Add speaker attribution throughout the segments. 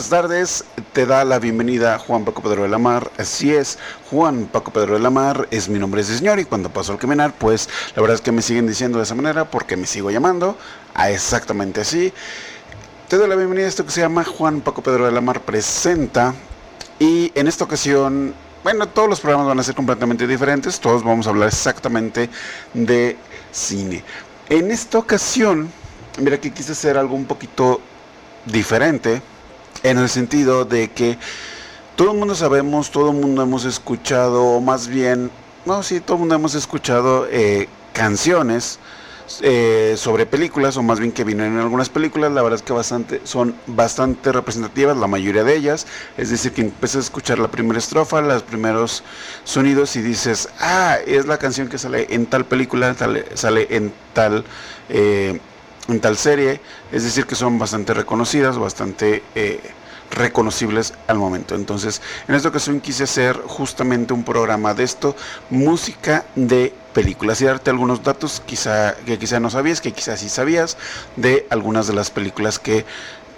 Speaker 1: buenas tardes. Te da la bienvenida Juan Paco Pedro de la Mar. Así es, Juan Paco Pedro de la Mar es mi nombre, ese señor. Y cuando paso al caminar, pues la verdad es que me siguen diciendo de esa manera porque me sigo llamando a exactamente así. Te doy la bienvenida a esto que se llama Juan Paco Pedro de la Mar Presenta. Y en esta ocasión, bueno, todos los programas van a ser completamente diferentes. Todos vamos a hablar exactamente de cine. En esta ocasión, mira que quise hacer algo un poquito diferente en el sentido de que todo el mundo sabemos, todo el mundo hemos escuchado, o más bien, no, sí, todo el mundo hemos escuchado eh, canciones eh, sobre películas, o más bien que vienen en algunas películas, la verdad es que bastante, son bastante representativas, la mayoría de ellas, es decir, que empiezas a escuchar la primera estrofa, los primeros sonidos y dices, ah, es la canción que sale en tal película, sale en tal... Eh, en tal serie, es decir, que son bastante reconocidas, bastante eh, reconocibles al momento. Entonces, en esta ocasión quise hacer justamente un programa de esto, música de películas y darte algunos datos quizá, que quizá no sabías, que quizás sí sabías, de algunas de las películas que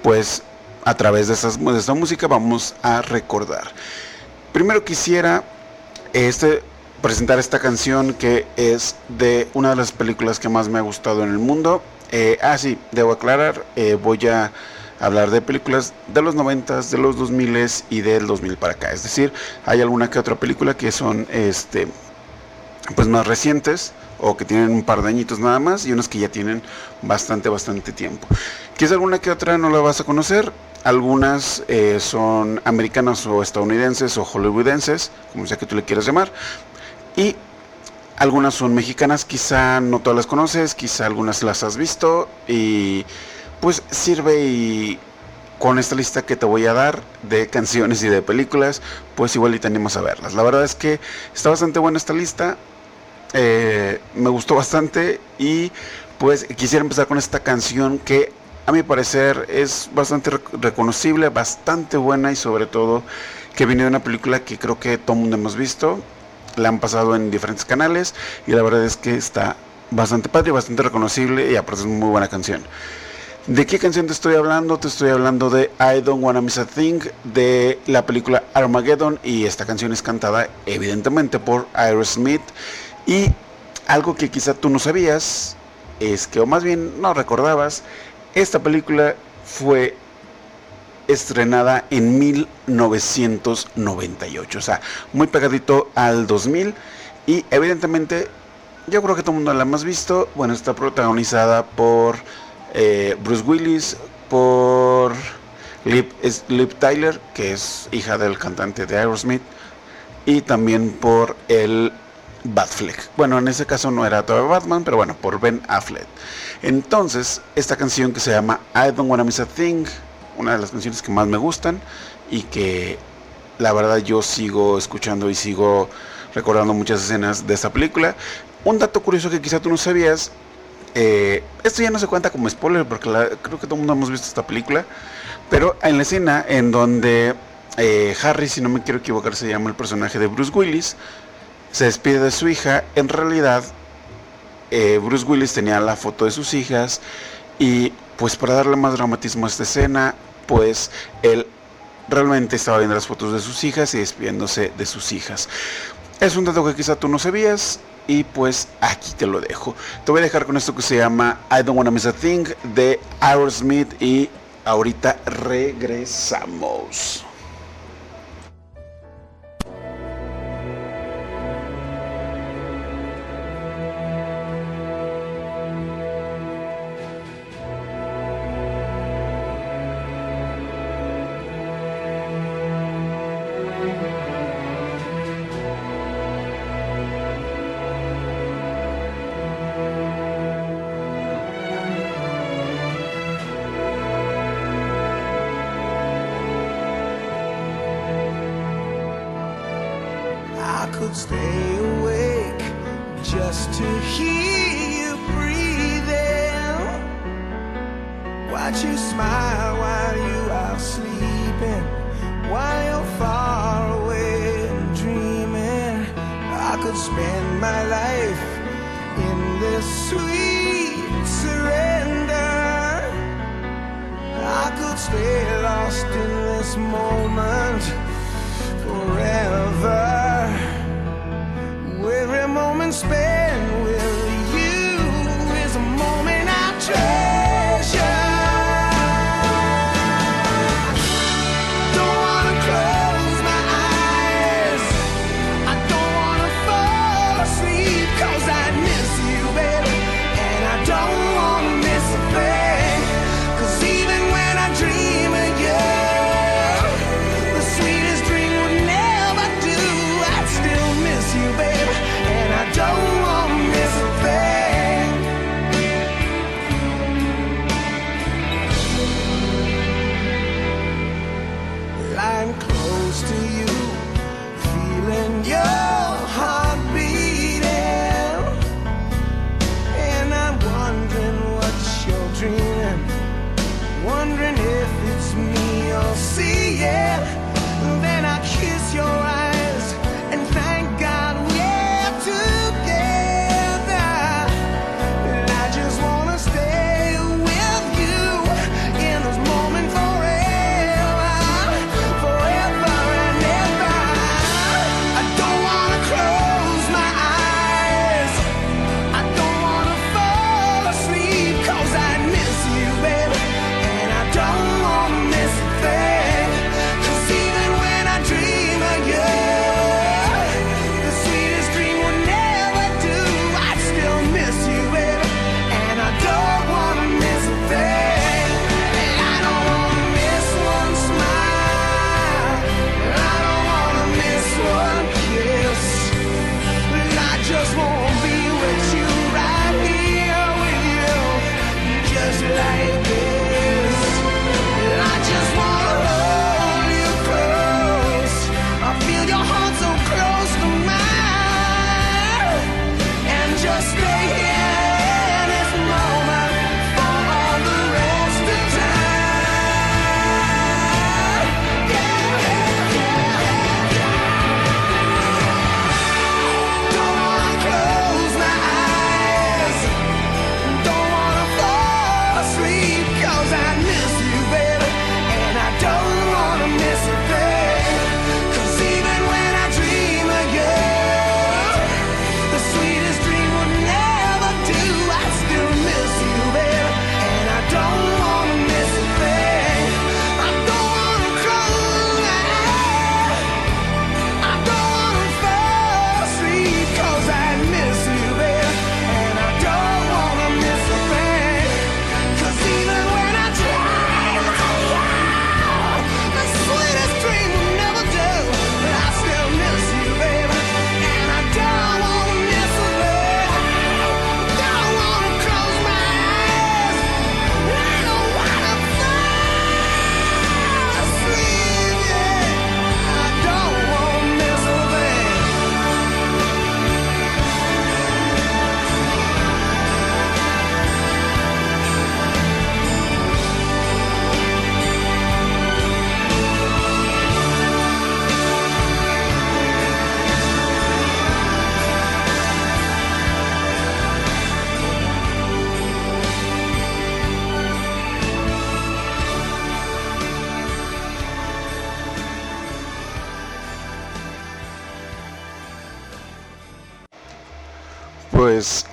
Speaker 1: pues a través de, esas, de esta música vamos a recordar. Primero quisiera este, presentar esta canción que es de una de las películas que más me ha gustado en el mundo eh, ah, sí, debo aclarar, eh, voy a hablar de películas de los 90, de los 2000 y del 2000 para acá. Es decir, hay alguna que otra película que son este pues más recientes o que tienen un par de añitos nada más y unas que ya tienen bastante, bastante tiempo. Quizás alguna que otra no la vas a conocer, algunas eh, son americanas o estadounidenses o hollywoodenses, como sea que tú le quieras llamar, y algunas son mexicanas, quizá no todas las conoces, quizá algunas las has visto y pues sirve y con esta lista que te voy a dar de canciones y de películas, pues igual y te a verlas. La verdad es que está bastante buena esta lista, eh, me gustó bastante y pues quisiera empezar con esta canción que a mi parecer es bastante reconocible, bastante buena y sobre todo que viene de una película que creo que todo el mundo hemos visto la han pasado en diferentes canales y la verdad es que está bastante padre, bastante reconocible y aparte es muy buena canción. ¿De qué canción te estoy hablando? Te estoy hablando de I Don't Wanna Miss a Thing de la película Armageddon y esta canción es cantada evidentemente por Aerosmith y algo que quizá tú no sabías es que o más bien no recordabas, esta película fue estrenada en 1998, o sea, muy pegadito al 2000 y evidentemente yo creo que todo el mundo la hemos visto, bueno, está protagonizada por eh, Bruce Willis, por Liv, Tyler, que es hija del cantante de Aerosmith, y también por el Batfleck. Bueno, en ese caso no era todavía Batman, pero bueno, por Ben Affleck. Entonces, esta canción que se llama I Don't Wanna Miss a Thing una de las canciones que más me gustan y que la verdad yo sigo escuchando y sigo recordando muchas escenas de esta película. Un dato curioso que quizá tú no sabías, eh, esto ya no se cuenta como spoiler porque creo que todo el mundo hemos visto esta película, pero en la escena en donde eh, Harry, si no me quiero equivocar, se llama el personaje de Bruce Willis, se despide de su hija, en realidad eh, Bruce Willis tenía la foto de sus hijas y pues para darle más dramatismo a esta escena, pues él realmente estaba viendo las fotos de sus hijas y despidiéndose de sus hijas. Es un dato que quizá tú no sabías y pues aquí te lo dejo. Te voy a dejar con esto que se llama I Don't Wanna Miss a Thing de Aerosmith y ahorita regresamos.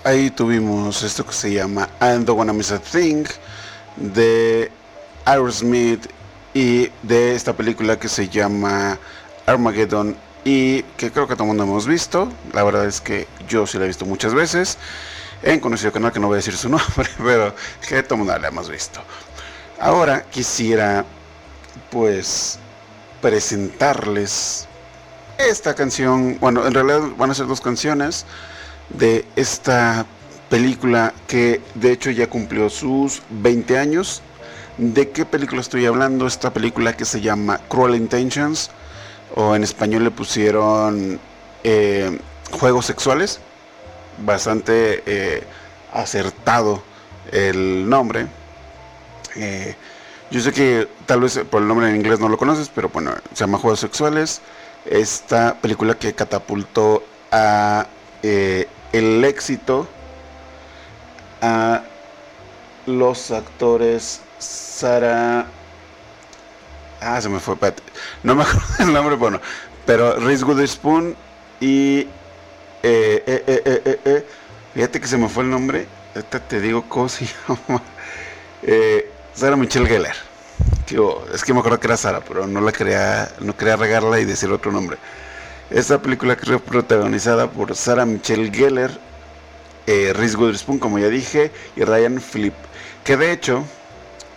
Speaker 1: ahí tuvimos esto que se llama And the Wanna Miss a Thing de Aerosmith y de esta película que se llama Armageddon y que creo que todo el mundo hemos visto. La verdad es que yo sí la he visto muchas veces en conocido canal que no voy a decir su nombre, pero que todo el mundo la hemos visto. Ahora quisiera pues presentarles esta canción. Bueno, en realidad van a ser dos canciones de esta película que de hecho ya cumplió sus 20 años. ¿De qué película estoy hablando? Esta película que se llama Cruel Intentions o en español le pusieron eh, Juegos Sexuales. Bastante eh, acertado el nombre. Eh, yo sé que tal vez por el nombre en inglés no lo conoces, pero bueno, se llama Juegos Sexuales. Esta película que catapultó a el éxito a los actores Sara. Ah, se me fue, No me acuerdo el nombre, bueno. Pero Reese Witherspoon y. Eh eh eh, eh, eh, eh, Fíjate que se me fue el nombre. Ahorita te digo cómo. Sara Michelle Geller. Es que me acuerdo que era Sara, pero no la quería, no quería regarla y decir otro nombre. Esta película que fue protagonizada por Sarah Michelle Gellar, eh, Reese Witherspoon, como ya dije, y Ryan Phillip. Que de hecho,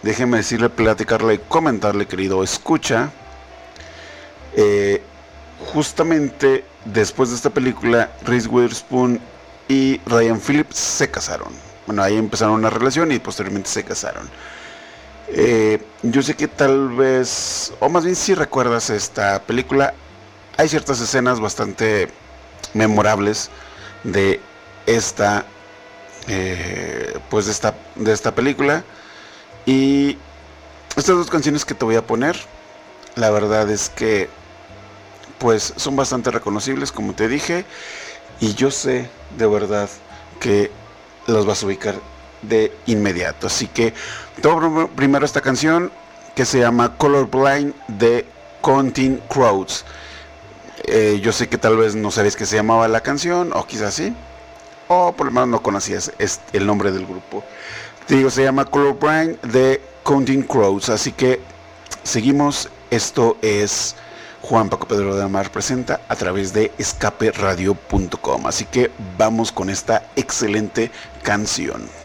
Speaker 1: déjeme decirle, platicarle y comentarle, querido escucha, eh, justamente después de esta película, Reese Witherspoon y Ryan Phillips se casaron. Bueno, ahí empezaron una relación y posteriormente se casaron. Eh, yo sé que tal vez, o más bien si recuerdas esta película, hay ciertas escenas bastante memorables de esta, eh, pues de esta, de esta película. Y estas dos canciones que te voy a poner, la verdad es que pues son bastante reconocibles, como te dije, y yo sé de verdad que los vas a ubicar de inmediato. Así que todo primero esta canción que se llama Colorblind de Counting Crowds. Eh, yo sé que tal vez no sabéis que se llamaba la canción, o quizás sí, o por lo menos no conocías el nombre del grupo. Te digo, se llama Colorblind de Counting Crows. Así que seguimos. Esto es Juan Paco Pedro de la Mar presenta a través de escaperadio.com. Así que vamos con esta excelente canción.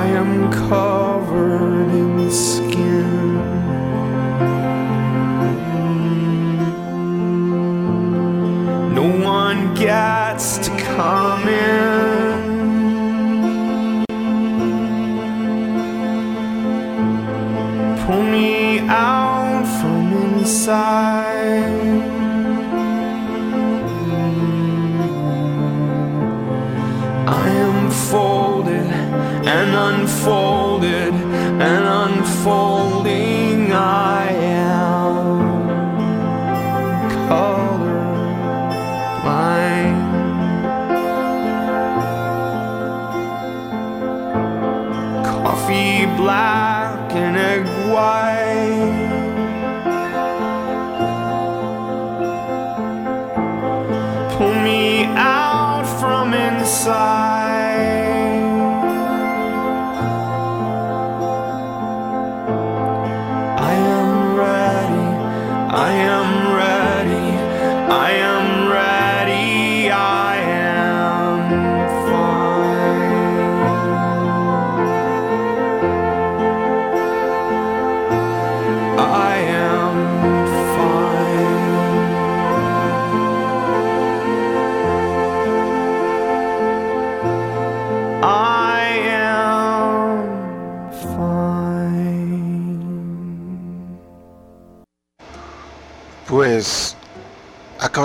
Speaker 2: I am covered in skin. No one gets to come in.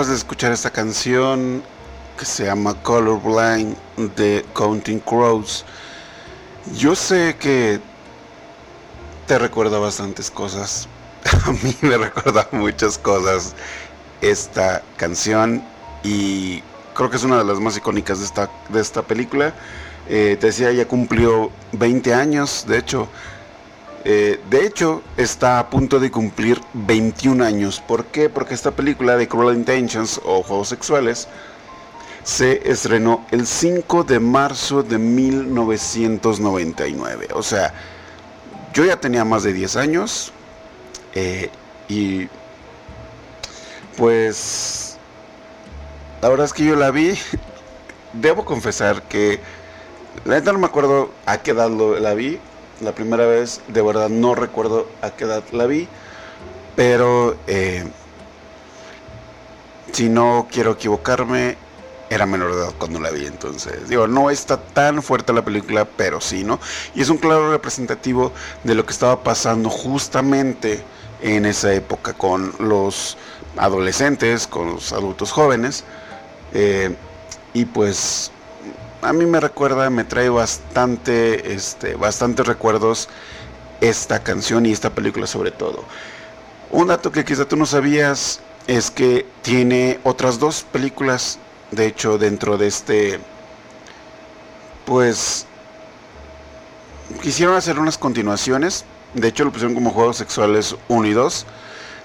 Speaker 1: De escuchar esta canción que se llama Colorblind de Counting Crows. Yo sé que te recuerda bastantes cosas. A mí me recuerda muchas cosas esta canción y creo que es una de las más icónicas de esta, de esta película. Eh, te decía, ya cumplió 20 años, de hecho. Eh, de hecho, está a punto de cumplir 21 años. ¿Por qué? Porque esta película de Cruel Intentions o Juegos Sexuales se estrenó el 5 de marzo de 1999. O sea, yo ya tenía más de 10 años eh, y pues la verdad es que yo la vi. Debo confesar que la neta no me acuerdo a qué edad la vi. La primera vez, de verdad no recuerdo a qué edad la vi. Pero eh, si no quiero equivocarme, era menor de edad cuando la vi. Entonces, digo, no está tan fuerte la película, pero sí, ¿no? Y es un claro representativo de lo que estaba pasando justamente en esa época con los adolescentes, con los adultos jóvenes. Eh, y pues a mí me recuerda, me trae bastante, este, bastantes recuerdos esta canción y esta película sobre todo. Un dato que quizá tú no sabías es que tiene otras dos películas, de hecho, dentro de este, pues, quisieron hacer unas continuaciones, de hecho lo pusieron como Juegos Sexuales 1 y 2,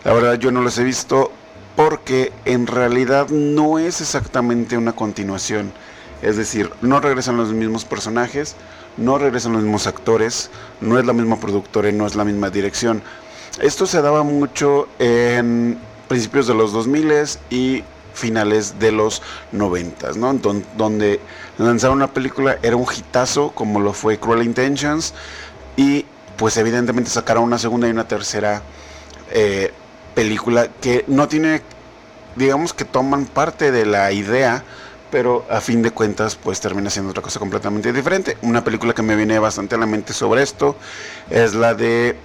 Speaker 1: la verdad yo no los he visto porque en realidad no es exactamente una continuación es decir, no regresan los mismos personajes, no regresan los mismos actores, no es la misma productora no es la misma dirección. Esto se daba mucho en principios de los 2000 y finales de los 90, ¿no? donde lanzar una película era un hitazo como lo fue Cruel Intentions y pues evidentemente sacaron una segunda y una tercera eh, película que no tiene, digamos que toman parte de la idea pero a fin de cuentas pues termina siendo otra cosa completamente diferente. Una película que me viene bastante a la mente sobre esto es la de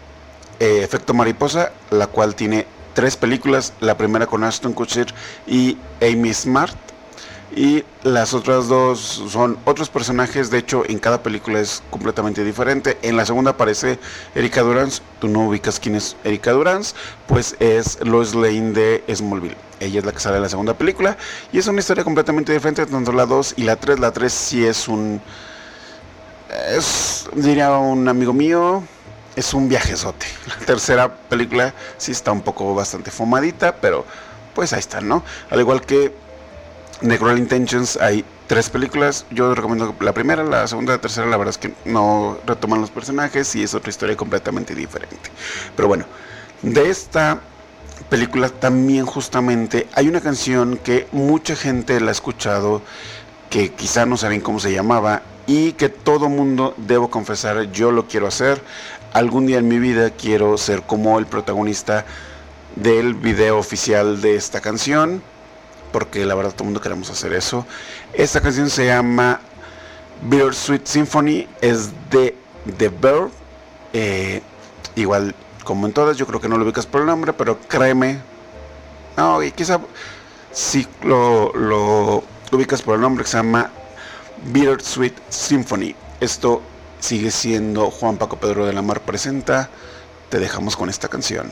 Speaker 1: eh, Efecto Mariposa, la cual tiene tres películas, la primera con Aston Kutcher y Amy Smart, y las otras dos son otros personajes, de hecho en cada película es completamente diferente. En la segunda aparece Erika Durance, tú no ubicas quién es Erika Durance, pues es Lois Lane de Smallville. Ella es la que sale en la segunda película y es una historia completamente diferente tanto la 2 y la 3. La 3 sí es un... Es, diría un amigo mío, es un viajezote. La tercera película sí está un poco bastante fumadita, pero pues ahí está, ¿no? Al igual que de Intentions hay tres películas. Yo recomiendo la primera, la segunda, la tercera, la verdad es que no retoman los personajes y es otra historia completamente diferente. Pero bueno, de esta película también justamente hay una canción que mucha gente la ha escuchado, que quizá no saben cómo se llamaba y que todo mundo, debo confesar, yo lo quiero hacer. Algún día en mi vida quiero ser como el protagonista del video oficial de esta canción porque la verdad todo el mundo queremos hacer eso. Esta canción se llama Sweet Symphony, es de The Bird. Eh, igual, como en todas, yo creo que no lo ubicas por el nombre, pero créeme. No, y quizá si lo, ubicas por el nombre, que se llama Sweet Symphony. Esto sigue siendo Juan Paco Pedro de la Mar presenta. Te dejamos con esta canción.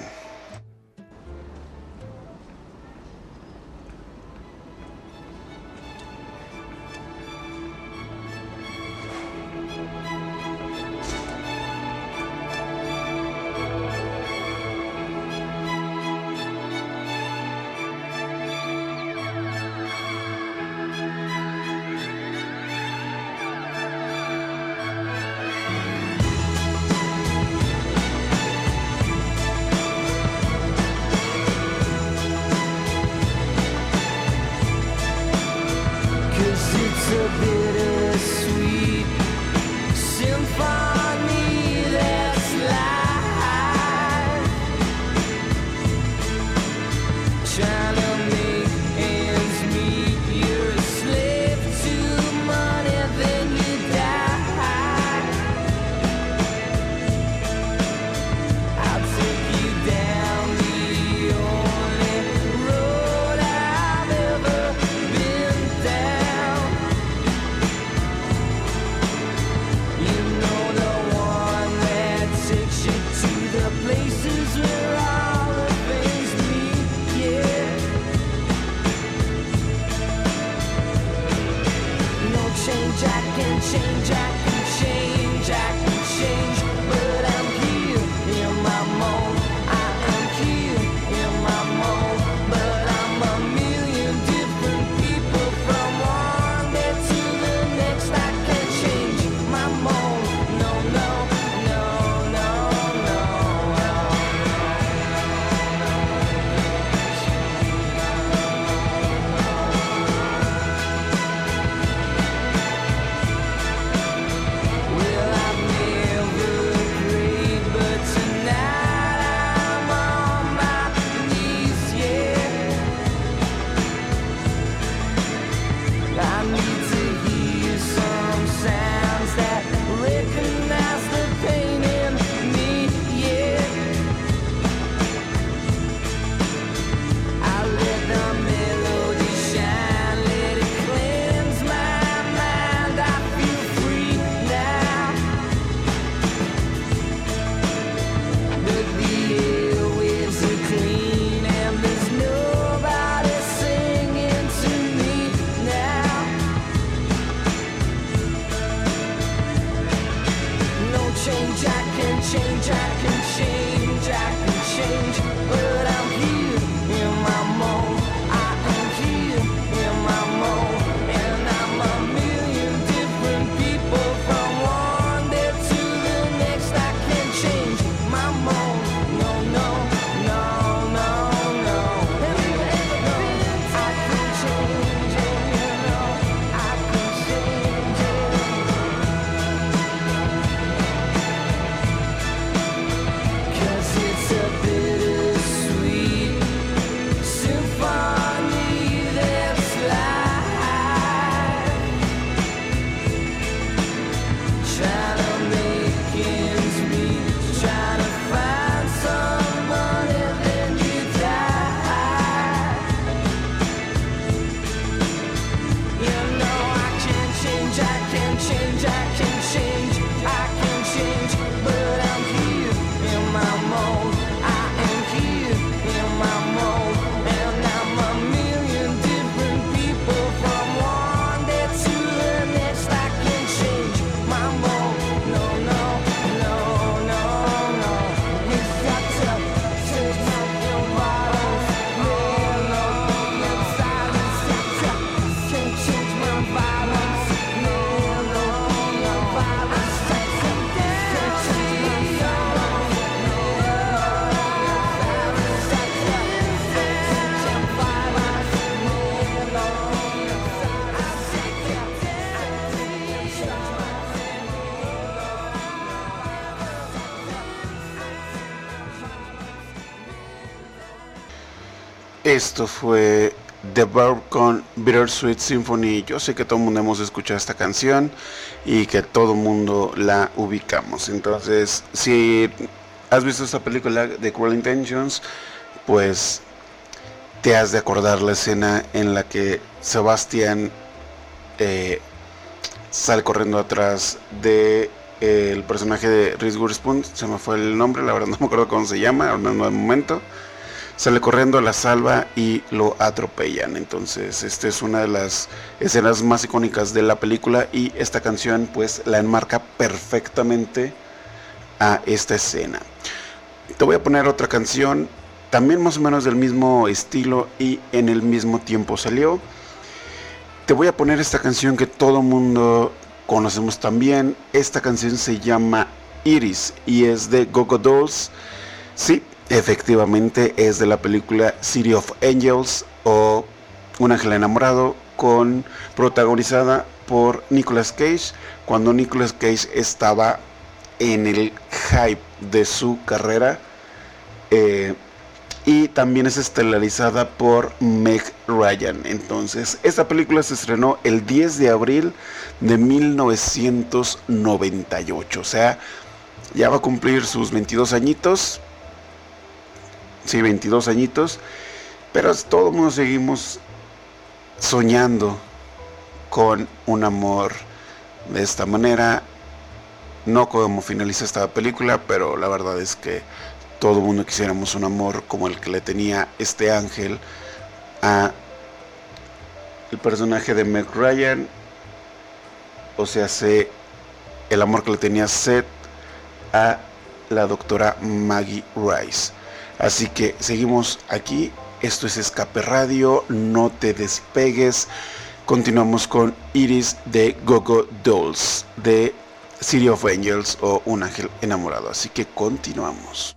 Speaker 1: Esto fue The Verb con Bittersweet Symphony. Yo sé que todo el mundo hemos escuchado esta canción y que todo el mundo la ubicamos. Entonces, si has visto esta película de Cruel Intentions, pues te has de acordar la escena en la que Sebastián eh, sale corriendo atrás de eh, el personaje de Reese Witherspoon. Se me fue el nombre, la verdad no me acuerdo cómo se llama, al menos de momento sale corriendo, la salva y lo atropellan. Entonces, esta es una de las escenas más icónicas de la película y esta canción pues la enmarca perfectamente a esta escena. Te voy a poner otra canción, también más o menos del mismo estilo y en el mismo tiempo salió. Te voy a poner esta canción que todo mundo conocemos también. Esta canción se llama Iris y es de Gogo Dolls. Sí, efectivamente es de la película City of Angels o Un ángel enamorado con protagonizada por Nicolas Cage cuando Nicolas Cage estaba en el hype de su carrera eh, y también es estelarizada por Meg Ryan. Entonces, esta película se estrenó el 10 de abril de 1998. O sea, ya va a cumplir sus 22 añitos. Sí, 22 añitos. Pero todo el mundo seguimos soñando con un amor de esta manera. No como finaliza esta película, pero la verdad es que todo el mundo quisiéramos un amor como el que le tenía este ángel a el personaje de Meg Ryan o sea, se el amor que le tenía Seth a la doctora Maggie Rice. Así que seguimos aquí. Esto es Escape Radio. No te despegues. Continuamos con Iris de Gogo Dolls de City of Angels o Un Ángel Enamorado. Así que continuamos.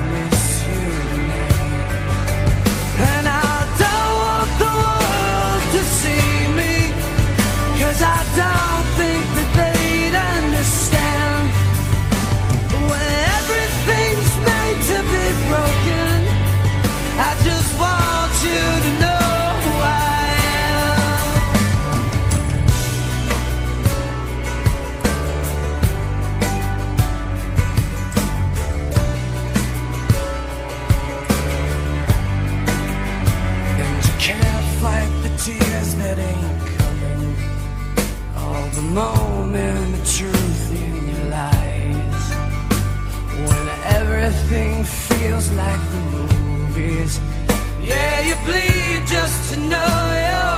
Speaker 3: inside the moment the truth in your lies. When everything feels like the movies. Yeah, you bleed just to know you're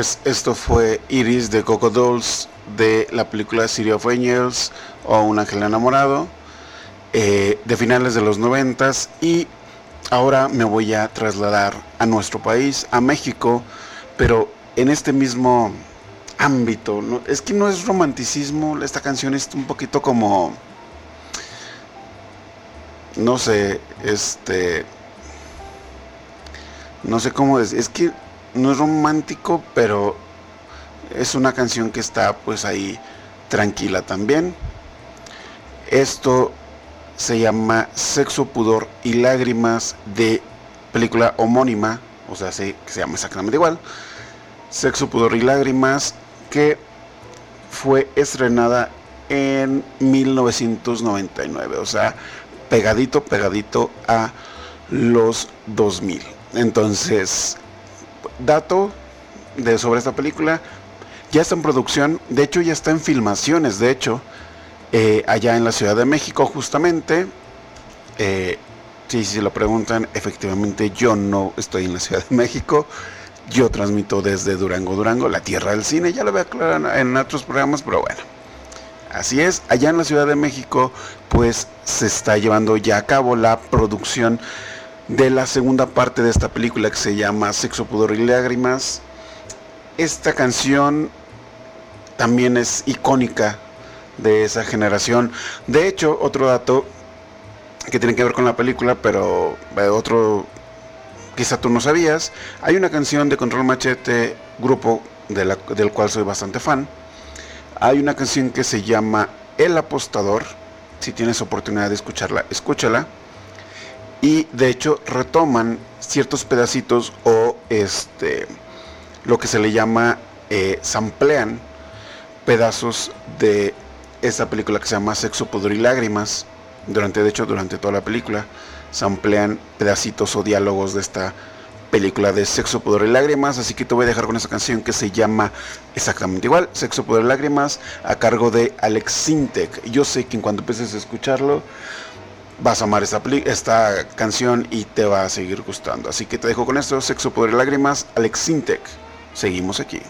Speaker 1: Pues esto fue Iris de Coco Dolls de la película City of Angels o Un Ángel Enamorado eh, de finales de los noventas y ahora me voy a trasladar a nuestro país, a México, pero en este mismo ámbito. ¿no? Es que no es romanticismo, esta canción es un poquito como, no sé, este, no sé cómo es, es que no es romántico, pero es una canción que está pues ahí tranquila también. Esto se llama Sexo, Pudor y Lágrimas de película homónima, o sea, se, se llama exactamente igual. Sexo, Pudor y Lágrimas, que fue estrenada en 1999, o sea, pegadito, pegadito a los 2000. Entonces, dato de sobre esta película, ya está en producción, de hecho ya está en filmaciones, de hecho, eh, allá en la Ciudad de México justamente. Eh, si se lo preguntan, efectivamente yo no estoy en la Ciudad de México. Yo transmito desde Durango, Durango, la tierra del cine. Ya lo voy a aclarar en otros programas, pero bueno. Así es, allá en la Ciudad de México, pues se está llevando ya a cabo la producción de la segunda parte de esta película que se llama Sexo, Pudor y Lágrimas. Esta canción también es icónica de esa generación. De hecho, otro dato que tiene que ver con la película, pero eh, otro quizá tú no sabías, hay una canción de Control Machete, grupo del cual soy bastante fan. Hay una canción que se llama El Apostador. Si tienes oportunidad de escucharla, escúchala. Y de hecho retoman ciertos pedacitos o este lo que se le llama eh, samplean pedazos de esa película que se llama Sexo, Pudor y Lágrimas durante, de hecho, durante toda la película, se emplean pedacitos o diálogos de esta película de Sexo, Poder y Lágrimas, así que te voy a dejar con esa canción que se llama exactamente igual, Sexo, Poder y Lágrimas, a cargo de Alex Sintek. Yo sé que en cuanto empieces a escucharlo, vas a amar esta, esta canción y te va a seguir gustando. Así que te dejo con esto, Sexo, Poder y Lágrimas, Alex Sintek. Seguimos aquí.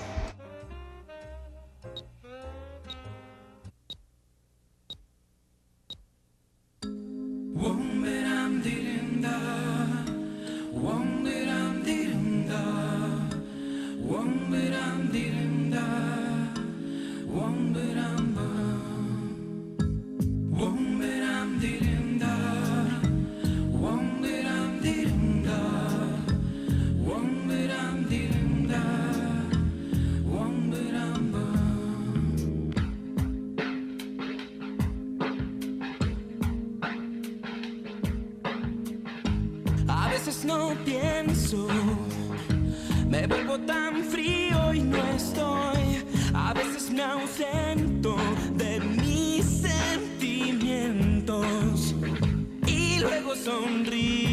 Speaker 3: sonríe.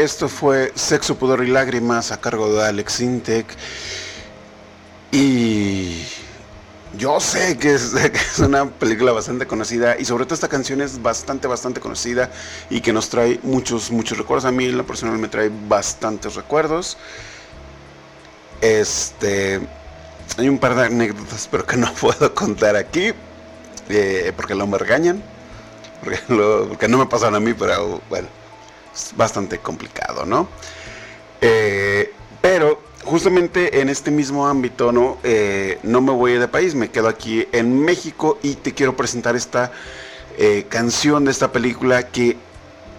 Speaker 1: Esto fue Sexo, Pudor y Lágrimas a cargo de Alex Intec. Y yo sé que es, una película bastante conocida y sobre todo esta canción es bastante, bastante conocida y que nos trae muchos, muchos recuerdos. A mí en lo personal me trae bastantes recuerdos. Este, hay un par de anécdotas, pero que no puedo contar aquí eh, porque no me regañan, porque, lo- porque no me pasan a mí, pero bueno, bastante complicado, ¿no? Eh, pero justamente en este mismo ámbito, ¿no? Eh, no me voy de país, me quedo aquí en México y te quiero presentar esta eh, canción de esta película que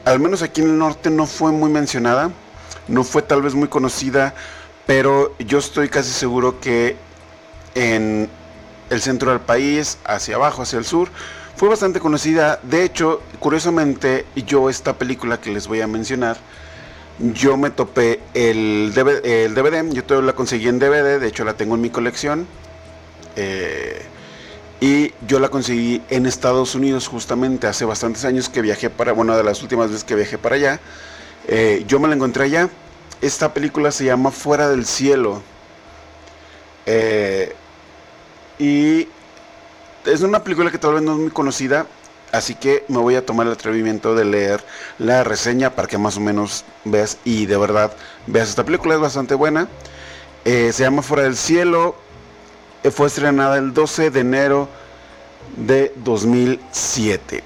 Speaker 1: al menos aquí en el norte no fue muy mencionada, no fue tal vez muy conocida, pero yo estoy casi seguro que en el centro del país, hacia abajo, hacia el sur, fue bastante conocida. De hecho, curiosamente, yo esta película que les voy a mencionar, yo me topé el DVD, el DVD, yo todavía la conseguí en DVD, de hecho la tengo en mi colección. eh, y yo la conseguí en Estados Unidos justamente hace bastantes años que viajé para, bueno, de las últimas veces que viajé para allá. eh, yo me la encontré allá. Esta película se llama Fuera del Cielo. Eh, y es una película que tal vez no es muy conocida, así que me voy a tomar el atrevimiento de leer la reseña para que más o menos veas y de verdad veas esta película, es bastante buena. Eh, se llama Fuera del Cielo, eh, fue estrenada el 12 de enero de 2007.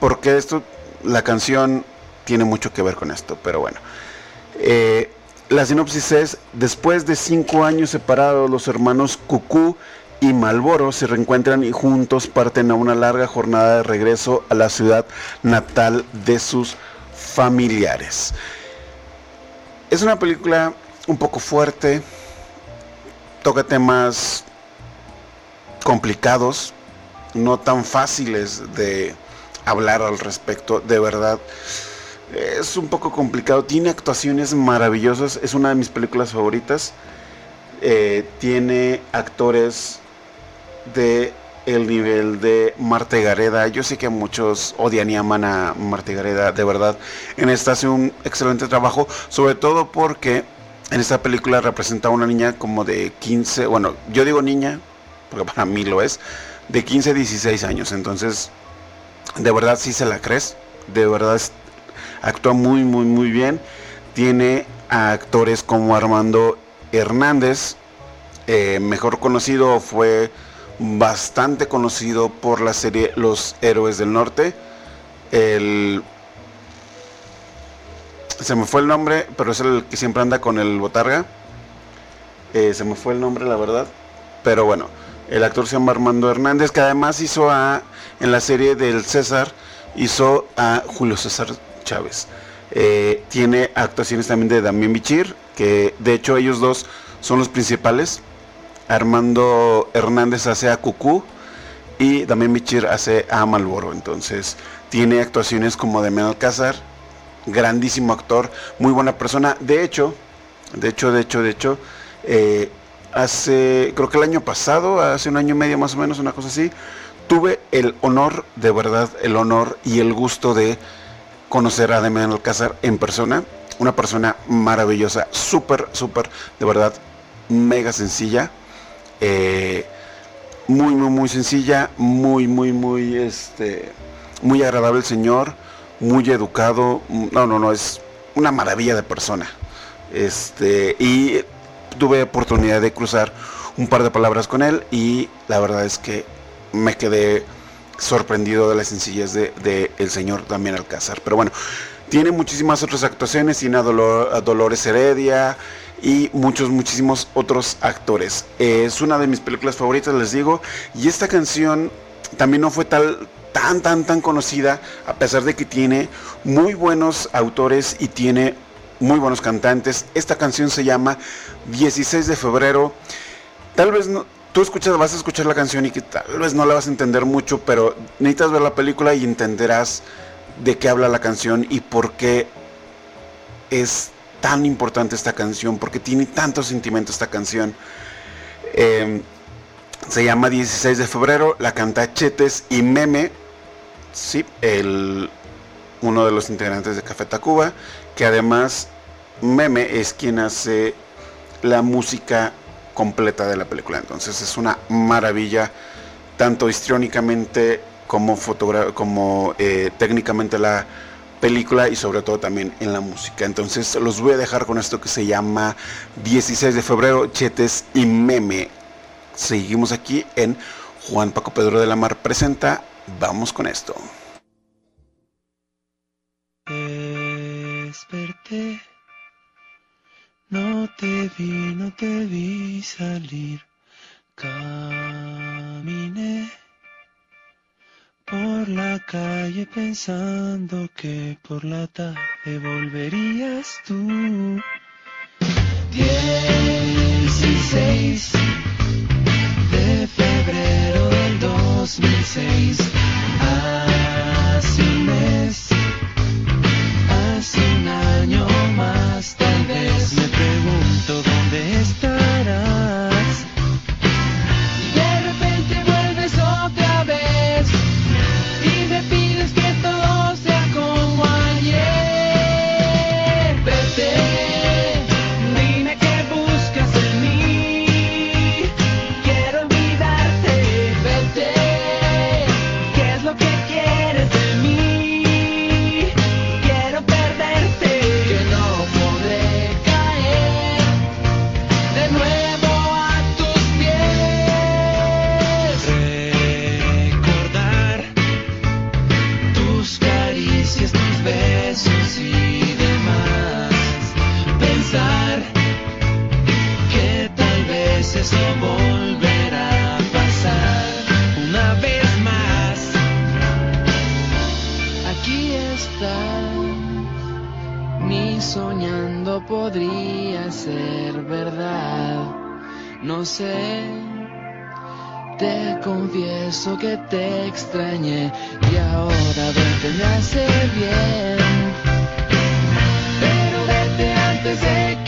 Speaker 1: Porque esto, la canción tiene mucho que ver con esto, pero bueno. Eh, la sinopsis es, después de cinco años separados, los hermanos Cucú y Malboro se reencuentran y juntos parten a una larga jornada de regreso a la ciudad natal de sus familiares. Es una película un poco fuerte, toca temas complicados, no tan fáciles de hablar al respecto, de verdad. Es un poco complicado, tiene actuaciones maravillosas, es una de mis películas favoritas. Eh, tiene actores de el nivel de Marta Gareda. Yo sé que muchos odian y aman a Marta Gareda, de verdad. En esta hace un excelente trabajo, sobre todo porque en esta película representa a una niña como de 15, bueno, yo digo niña, porque para mí lo es, de 15 a 16 años. Entonces, de verdad sí se la crees, de verdad actúa muy, muy, muy bien. Tiene a actores como Armando Hernández, eh, mejor conocido fue bastante conocido por la serie Los Héroes del Norte. El se me fue el nombre, pero es el que siempre anda con el botarga. Eh, se me fue el nombre, la verdad. Pero bueno, el actor se llama Armando Hernández, que además hizo a, en la serie del César, hizo a Julio César Chávez. Eh, tiene actuaciones también de Damián Bichir, que de hecho ellos dos son los principales. Armando Hernández hace a Cucú y Damián Bichir hace a Malboro. Entonces tiene actuaciones como de Alcázar, grandísimo actor, muy buena persona. De hecho, de hecho, de hecho, de hecho, eh, hace, creo que el año pasado, hace un año y medio más o menos, una cosa así, tuve el honor, de verdad, el honor y el gusto de conocer a Damián Alcázar en persona. Una persona maravillosa, súper, súper, de verdad, mega sencilla. Eh, muy, muy, muy sencilla, muy, muy, muy, este, muy agradable el señor, muy educado. No, no, no, es una maravilla de persona. Este, y tuve oportunidad de cruzar un par de palabras con él y la verdad es que me quedé sorprendido de la sencillez de, el señor Damián Alcázar. Pero bueno, tiene muchísimas otras actuaciones, tiene a, Dolor- a Dolores Heredia y muchos, muchísimos otros actores. Es una de mis películas favoritas, les digo, y esta canción también no fue tal, tan, tan, tan conocida, a pesar de que tiene muy buenos autores y tiene muy buenos cantantes. Esta canción se llama 16 de febrero. Tal vez no, tú escuchas, vas a escuchar la canción y que tal vez no la vas a entender mucho, pero necesitas ver la película y entenderás de qué habla la canción y por qué es tan importante esta canción, porque tiene tanto sentimiento esta canción. Eh, Se llama 16 de febrero, la canta Chetes y Meme, sí, el, uno de los integrantes de Café Tacuba, que además Meme es quien hace la música completa de la película. Entonces es una maravilla, tanto histriónicamente como, como eh, técnicamente la película y sobre todo también en la música. Entonces los voy a dejar con esto que se llama 16 de febrero, Chetes y Meme. Seguimos aquí en Juan Paco Pedro de la Mar presenta. Vamos con esto.
Speaker 4: Desperté, no te vi, no te vi salir, por la calle pensando que por la tarde volverías tú. Dieciséis de febrero del 2006, hace un mes, hace un año más, tal vez me pregunto dónde estarás. Podría ser verdad. No sé. Te confieso que te extrañé y ahora verte me hace bien. Pero vete antes de que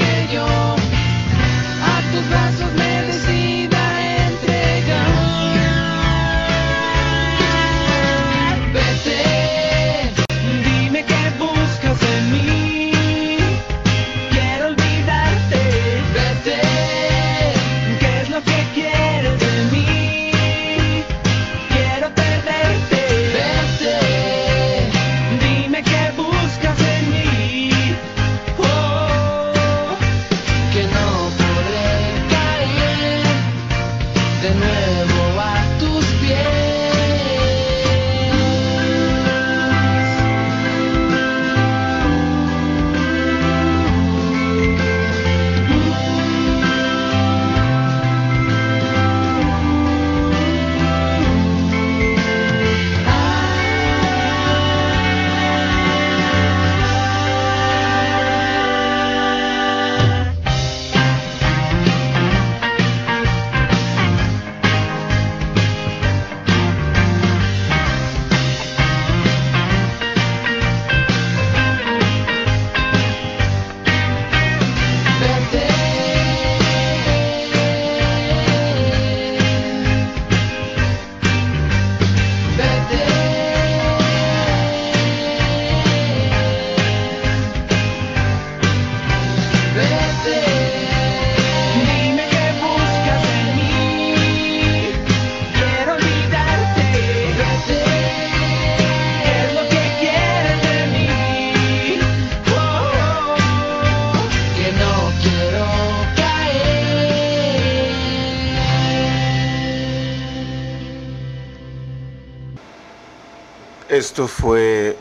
Speaker 1: Esto fue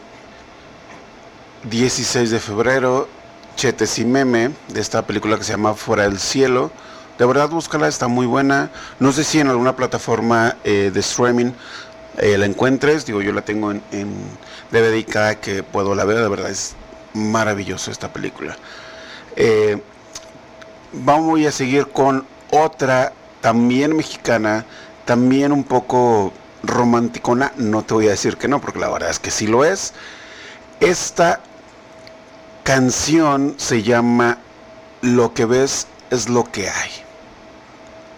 Speaker 1: 16 de febrero, Chetes y Meme, de esta película que se llama Fuera del Cielo. De verdad, búscala, está muy buena. No sé si en alguna plataforma eh, de streaming eh, la encuentres. Digo, yo la tengo en, en DVD cada que puedo la ver. De verdad, es maravillosa esta película. Eh, vamos a seguir con otra, también mexicana, también un poco romanticona. No te voy a decir que no, porque la verdad es que sí lo es. Esta canción se llama Lo que ves es lo que hay.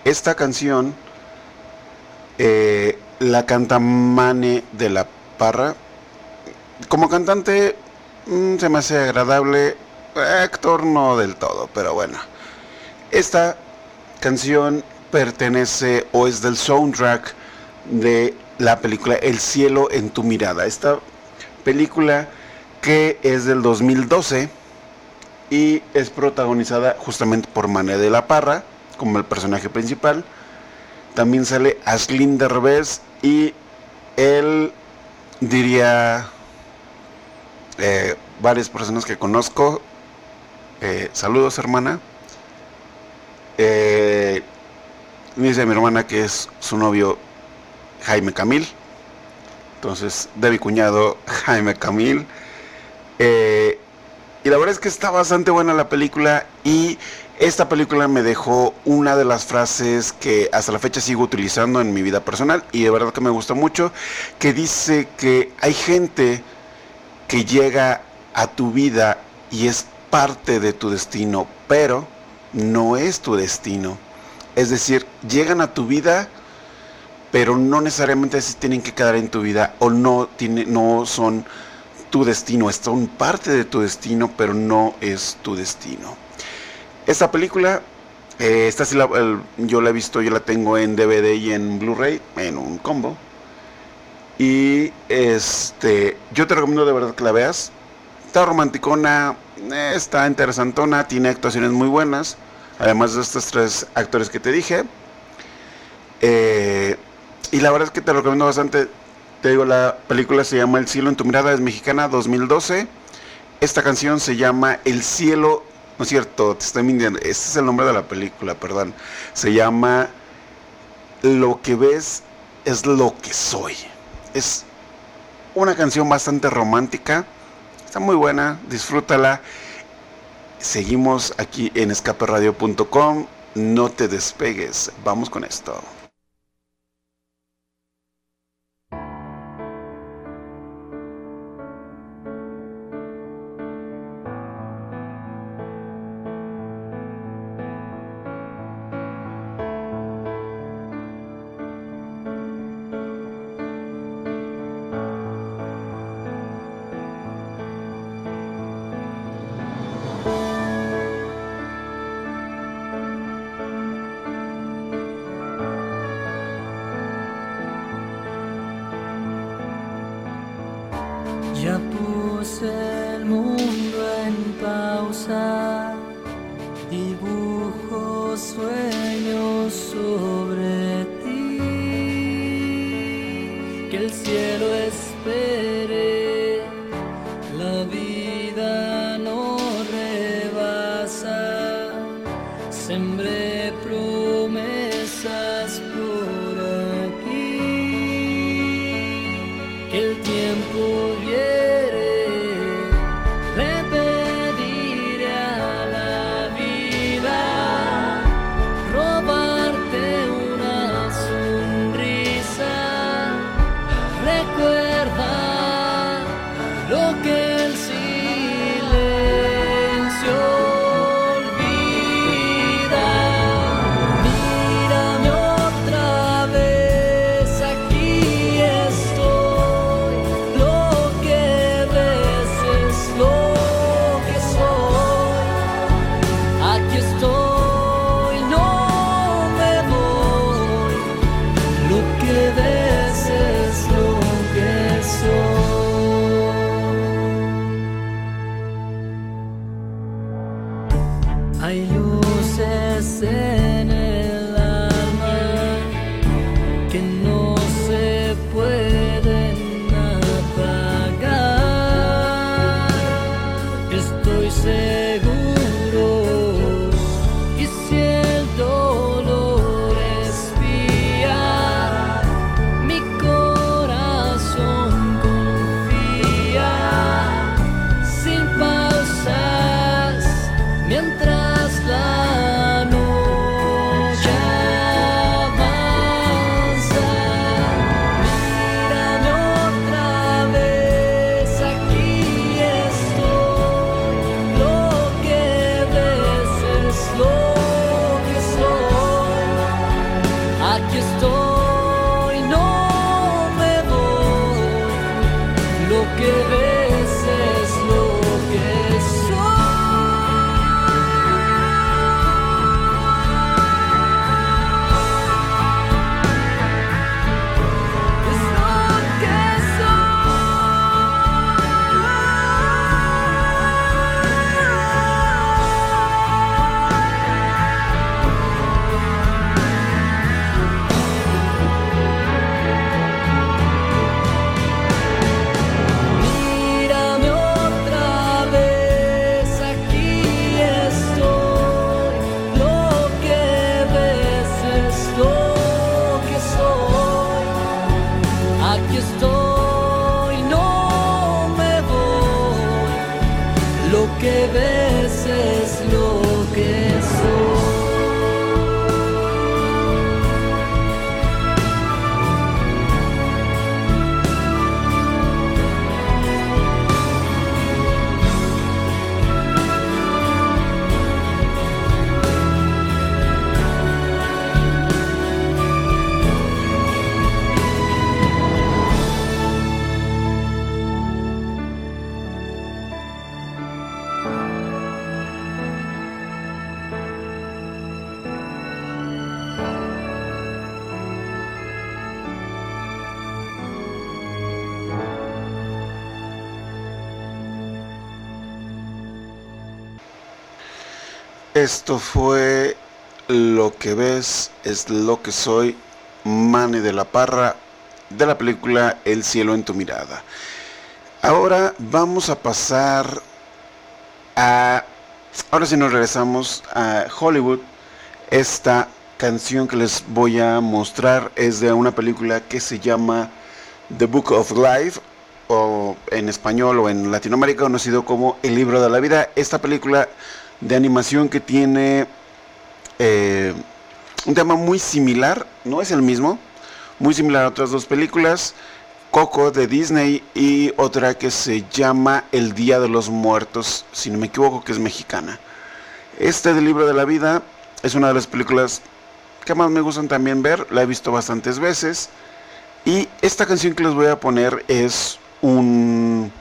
Speaker 1: Esta canción Eh, la canta Mane de la Parra. Como cantante mm, se me hace agradable. Actor no del todo, pero bueno. Esta canción pertenece o es del soundtrack de la película El cielo en tu mirada. Esta película que es del 2012 y es protagonizada justamente por Mané de la Parra como el personaje principal. También sale Aslin Derbez y él diría eh, varias personas que conozco. Eh, saludos hermana. Eh, dice mi hermana que es su novio Jaime Camil. Entonces, de mi cuñado Jaime Camil. Eh, y la verdad es que está bastante buena la película y esta película me dejó una de las frases que hasta la fecha sigo utilizando en mi vida personal y de verdad que me gusta mucho, que dice que hay gente que llega a tu vida y es parte de tu destino, pero no es tu destino. Es decir, llegan a tu vida, pero no necesariamente así tienen que quedar en tu vida o no, tiene, no son tu destino, son parte de tu destino, pero no es tu destino. Esta película, eh, esta sí la, yo la he visto, yo la tengo en DVD y en Blu-ray, en un combo. Y este, yo te recomiendo de verdad que la veas. Está romanticona, eh, está interesantona, tiene actuaciones muy buenas. Además de estos tres actores que te dije. Eh, y la verdad es que te recomiendo bastante. Te digo, la película se llama El cielo en tu mirada, es mexicana, 2012. Esta canción se llama El cielo, no es cierto, te estoy mintiendo, este es el nombre de la película, perdón. Se llama Lo que ves es lo que soy. Es una canción bastante romántica, está muy buena, disfrútala. Seguimos aquí en escaperadio.com, no te despegues, vamos con esto. Esto fue Lo que ves es lo que soy, Mane de la Parra, de la película El cielo en tu mirada. Ahora vamos a pasar a... Ahora sí nos regresamos a Hollywood. Esta canción que les voy a mostrar es de una película que se llama The Book of Life o en español o en Latinoamérica conocido como El libro de la vida. Esta película de animación que tiene eh, un tema muy similar, no es el mismo, muy similar a otras dos películas, Coco de Disney y otra que se llama El Día de los Muertos, si no me equivoco, que es mexicana. Este del libro de la vida es una de las películas que más me gustan también ver, la he visto bastantes veces. Y esta canción que les voy a poner es un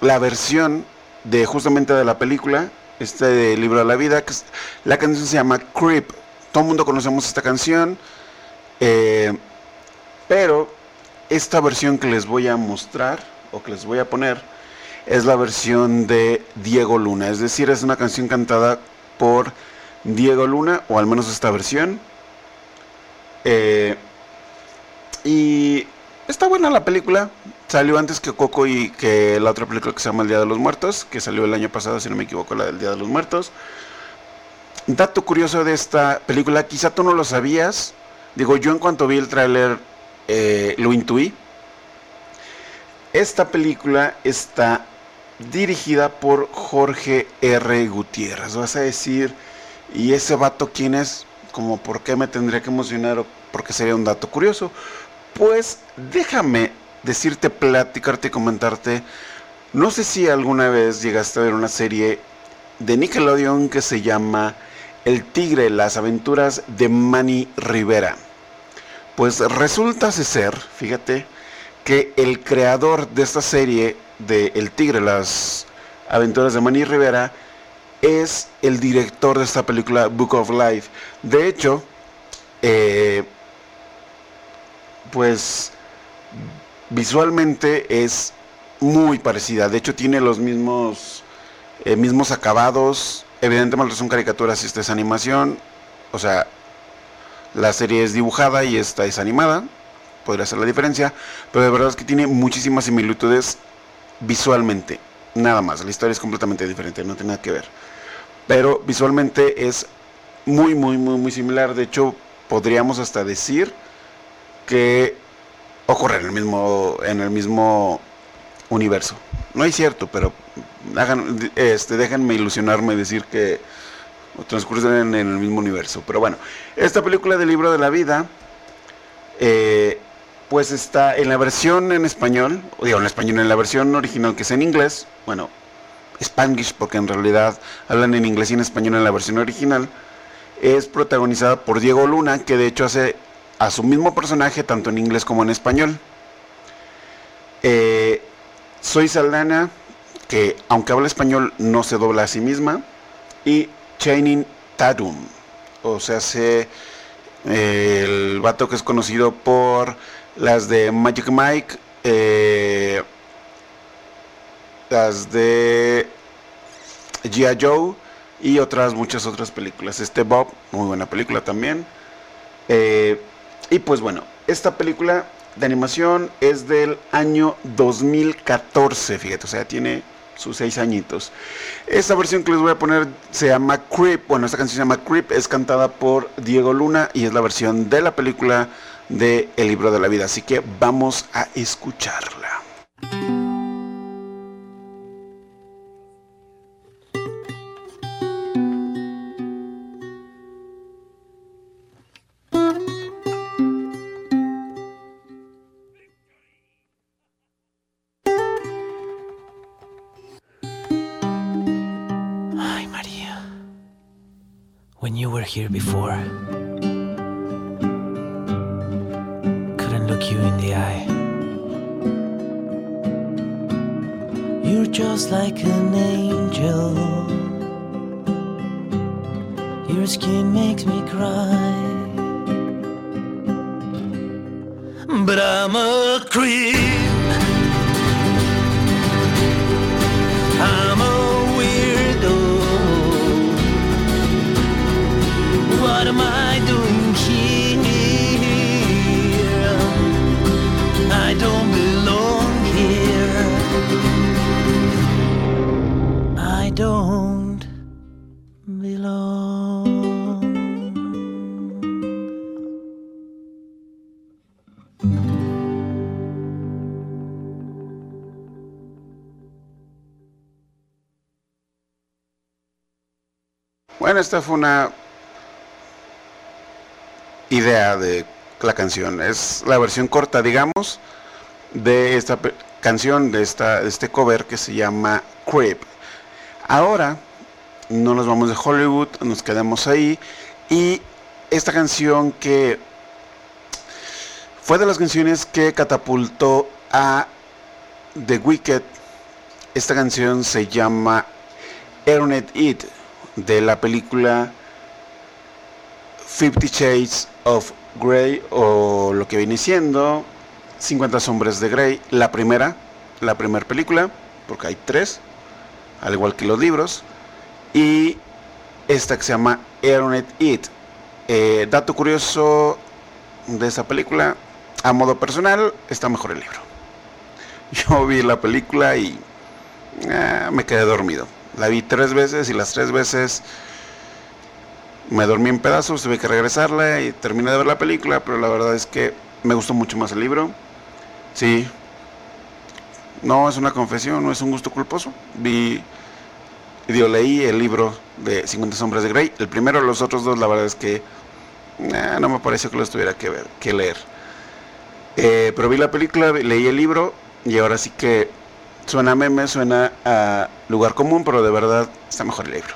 Speaker 1: la versión de justamente de la película este libro de la vida. La canción se llama Creep. Todo el mundo conocemos esta canción. Eh, pero esta versión que les voy a mostrar o que les voy a poner es la versión de Diego Luna. Es decir, es una canción cantada por Diego Luna, o al menos esta versión. Eh, y está buena la película. Salió antes que Coco y que la otra película que se llama El Día de los Muertos, que salió el año pasado, si no me equivoco, la del Día de los Muertos. Dato curioso de esta película, quizá tú no lo sabías. Digo, yo en cuanto vi el tráiler eh, lo intuí. Esta película está dirigida por Jorge R. Gutiérrez. Vas a decir, ¿y ese vato quién es? Como, ¿por qué me tendría que emocionar? O porque sería un dato curioso. Pues déjame decirte, platicarte comentarte. No sé si alguna vez llegaste a ver una serie de Nickelodeon que se llama El Tigre, las aventuras de Manny Rivera. Pues resulta ser, fíjate, que el creador de esta serie de El Tigre, las aventuras de Manny Rivera, es el director de esta película Book of Life. De hecho, eh, pues visualmente es muy parecida. De hecho, tiene los mismos, eh, mismos acabados. Evidentemente son caricaturas y esta es animación. O sea, la serie es dibujada y esta es animada. Podría ser la diferencia. Pero de verdad es que tiene muchísimas similitudes visualmente. Nada más. La historia es completamente diferente. No tiene nada que ver. Pero visualmente es muy, muy, muy, muy similar. De hecho, podríamos hasta decir que ocurre en el mismo, en el mismo universo. No es cierto, pero hagan, este, déjenme ilusionarme decir que transcurren en el mismo universo. Pero bueno, esta película del libro de la vida, eh, pues está en la versión en español, o digo en español, en la versión original que es en inglés, bueno, Spanglish, porque en realidad hablan en inglés y en español en la versión original, es protagonizada por Diego Luna, que de hecho hace a su mismo personaje tanto en inglés como en español. Eh, soy Saldana, que aunque habla español no se dobla a sí misma, y Channing Tatum, o sea, se, eh, el vato que es conocido por las de Magic Mike, eh, las de G.I. Joe y otras muchas otras películas. Este Bob, muy buena película también. Y pues bueno, esta película de animación es del año 2014, fíjate, o sea, tiene sus seis añitos. Esta versión que les voy a poner se llama Creep, bueno, esta canción se llama Creep, es cantada por Diego Luna y es la versión de la película de El libro de la vida, así que vamos a escucharla.
Speaker 5: Were here before. Couldn't look you in the eye. You're just like an angel. Your skin makes me cry. But I'm a creep.
Speaker 1: Bueno, esta fue una idea de la canción. Es la versión corta, digamos, de esta canción, de, esta, este cover que se llama Creep. Ahora no nos vamos de Hollywood, nos quedamos ahí. Y esta canción que fue de las canciones que catapultó a The Wicked. Esta canción se llama Earned It de la película Fifty Shades of Grey o lo que viene siendo 50 sombras de Grey, la primera, la primera película, porque hay tres, al igual que los libros, y esta que se llama Earned It. Eh, dato curioso de esa película, a modo personal, está mejor el libro. Yo vi la película y ah, me quedé dormido. La vi tres veces y las tres veces me dormí en pedazos, tuve que regresarla y terminé de ver la película, pero la verdad es que me gustó mucho más el libro. Sí. No es una confesión, no es un gusto culposo. Vi, digo, leí el libro de 50 sombras de Grey. El primero, los otros dos, la verdad es que no me pareció que los tuviera que ver, que leer. Eh, pero vi la película, leí el libro y ahora sí que suena a meme, suena a lugar común, pero de verdad está mejor el libro.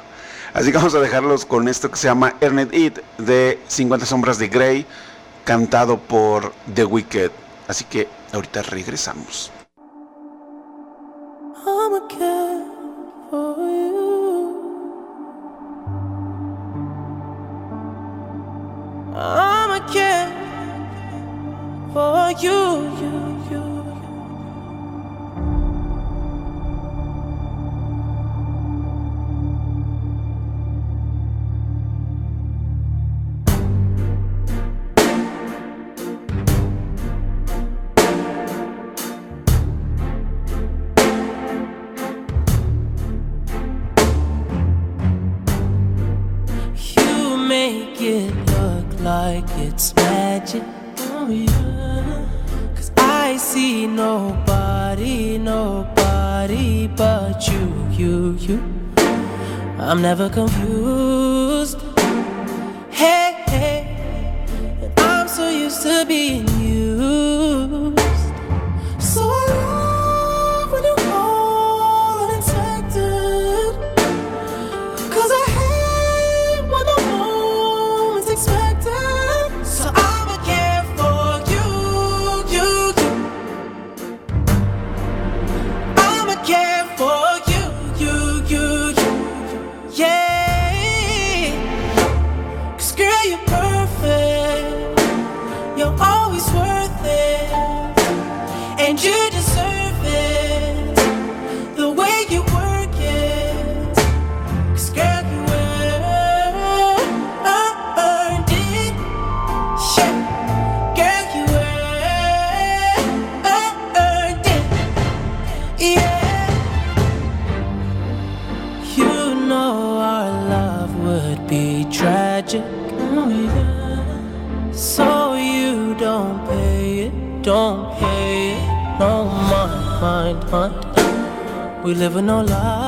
Speaker 1: Así que vamos a dejarlos con esto que se llama Ernest It de 50 sombras de Grey, cantado por The Wicked. Así que ahorita regresamos.
Speaker 5: I'm a for you. I'm a for. You like it's magic. Oh, yeah. Cause I see nobody, nobody but you, you, you. I'm never confused. Hey, hey. And I'm so used to being used. huh? We living our
Speaker 1: lives.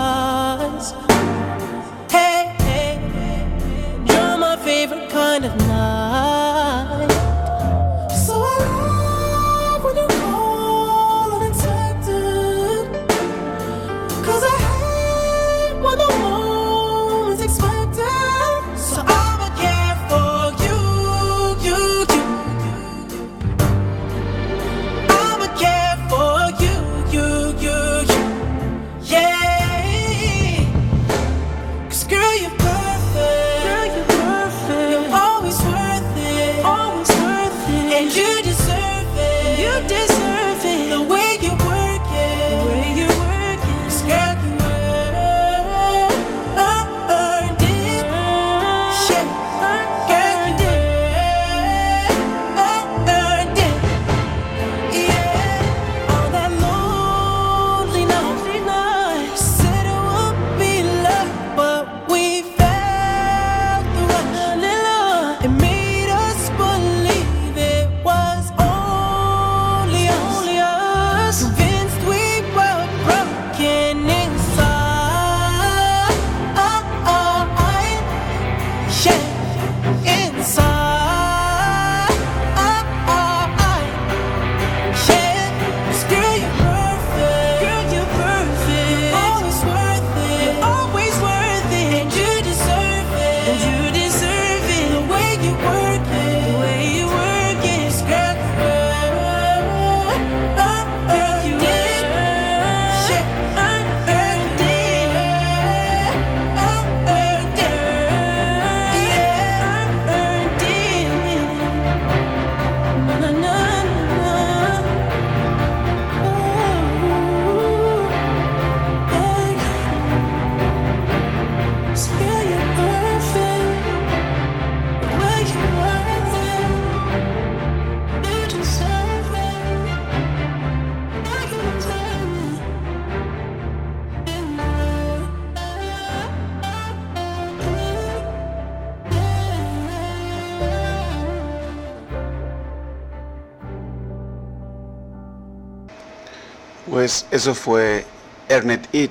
Speaker 1: Eso fue Ernest It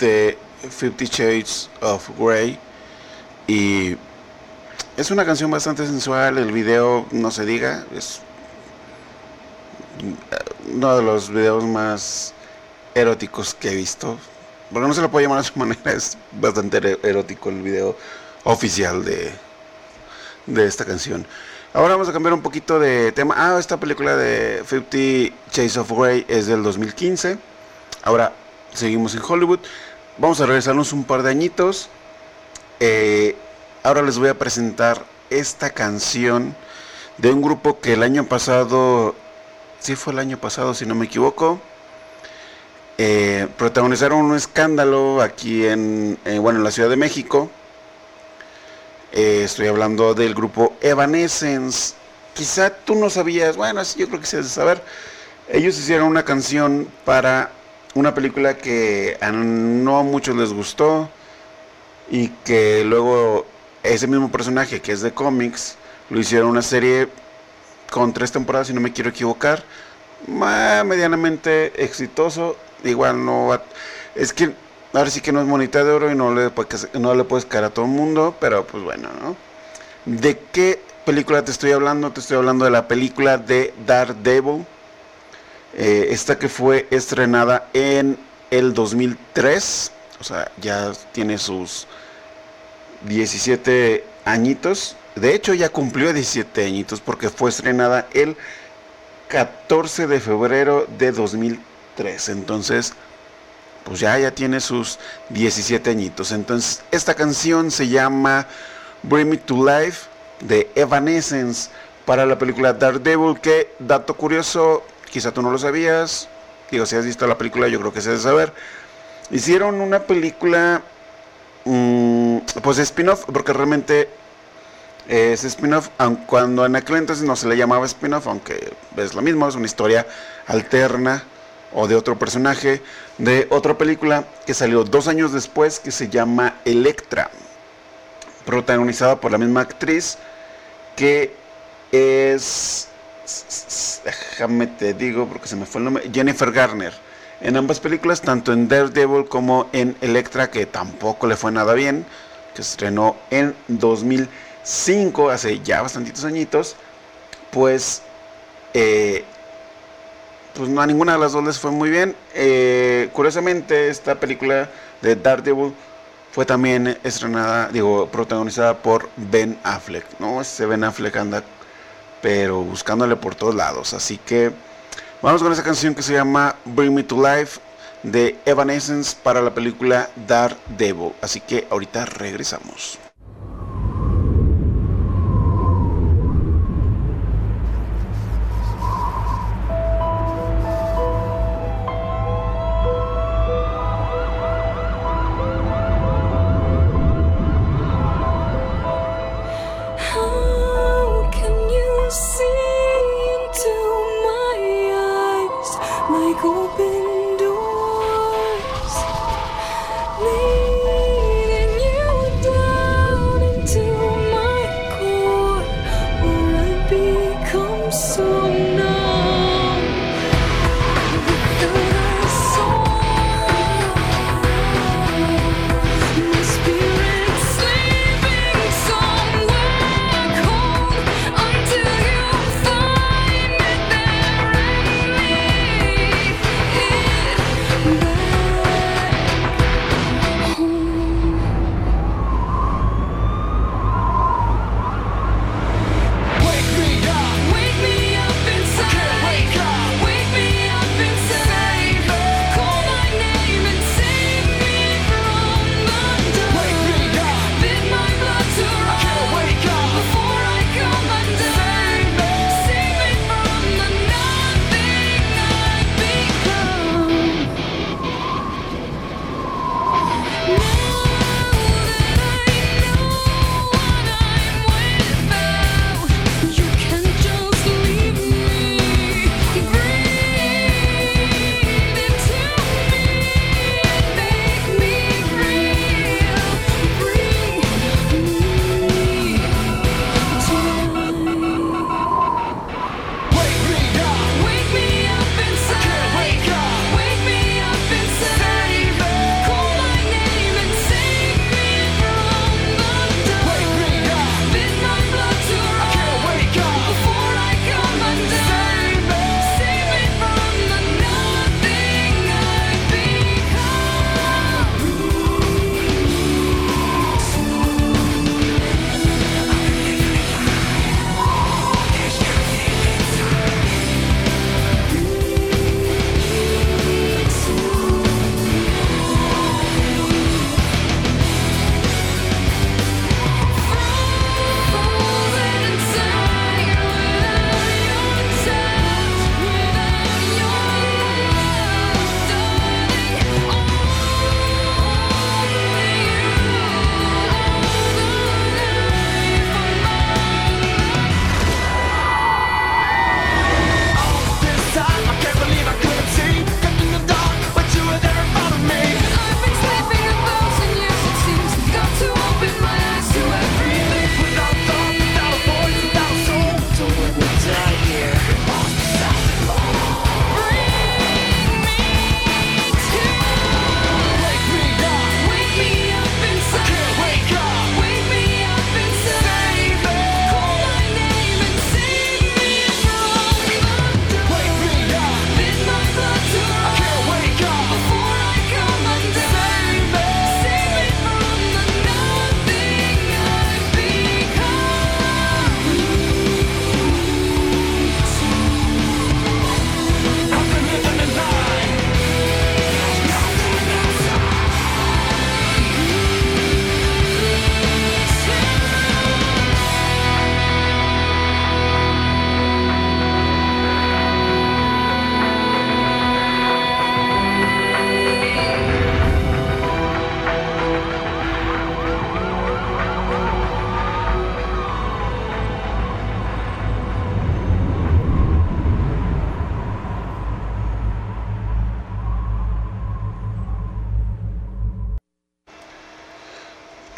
Speaker 1: de Fifty Shades of Grey. Y es una canción bastante sensual. El video, no se diga, es uno de los videos más eróticos que he visto. Porque no se lo puede llamar de su manera, es bastante erótico el video oficial de, de esta canción. Ahora vamos a cambiar un poquito de tema. Ah, esta película de 50 Chase of Grey es del 2015. Ahora seguimos en Hollywood. Vamos a regresarnos un par de añitos. Eh, ahora les voy a presentar esta canción de un grupo que el año pasado, sí fue el año pasado si no me equivoco, eh, protagonizaron un escándalo aquí en, eh, bueno, en la Ciudad de México. Eh, estoy hablando del grupo Evanescence. Quizá tú no sabías, bueno, sí, yo creo que has de saber. Ellos hicieron una canción para una película que a no muchos les gustó y que luego ese mismo personaje que es de cómics lo hicieron una serie con tres temporadas, si no me quiero equivocar, medianamente exitoso. Igual no va- es que ahora sí que no es monita de oro y no le, no le puedes caer a todo el mundo, pero pues bueno, ¿no? ¿De qué película te estoy hablando? Te estoy hablando de la película de Daredevil. Eh, esta que fue estrenada en el 2003, o sea, ya tiene sus 17 añitos. De hecho, ya cumplió 17 añitos porque fue estrenada el 14 de febrero de 2003. Entonces, pues ya, ya tiene sus 17 añitos. Entonces, esta canción se llama Bring Me to Life de Evanescence para la película Daredevil. Que, dato curioso, quizá tú no lo sabías. Digo, si has visto la película, yo creo que se debe saber. Hicieron una película, mm, pues spin-off, porque realmente es spin-off, cuando en aquel entonces no se le llamaba spin-off, aunque es lo mismo, es una historia alterna o de otro personaje de otra película que salió dos años después que se llama Electra, protagonizada por la misma actriz que es, déjame te digo porque se me fue el nombre, Jennifer Garner. En ambas películas, tanto en Daredevil como en Electra, que tampoco le fue nada bien, que estrenó en 2005, hace ya bastantitos añitos, pues, eh, pues no a ninguna de las dos les fue muy bien. Eh, curiosamente, esta película de Daredevil fue también estrenada, digo, protagonizada por Ben Affleck, ¿no? Ese Ben Affleck anda, pero buscándole por todos lados. Así que vamos con esa canción que se llama Bring Me to Life de Evanescence para la película Daredevil. Así que ahorita regresamos.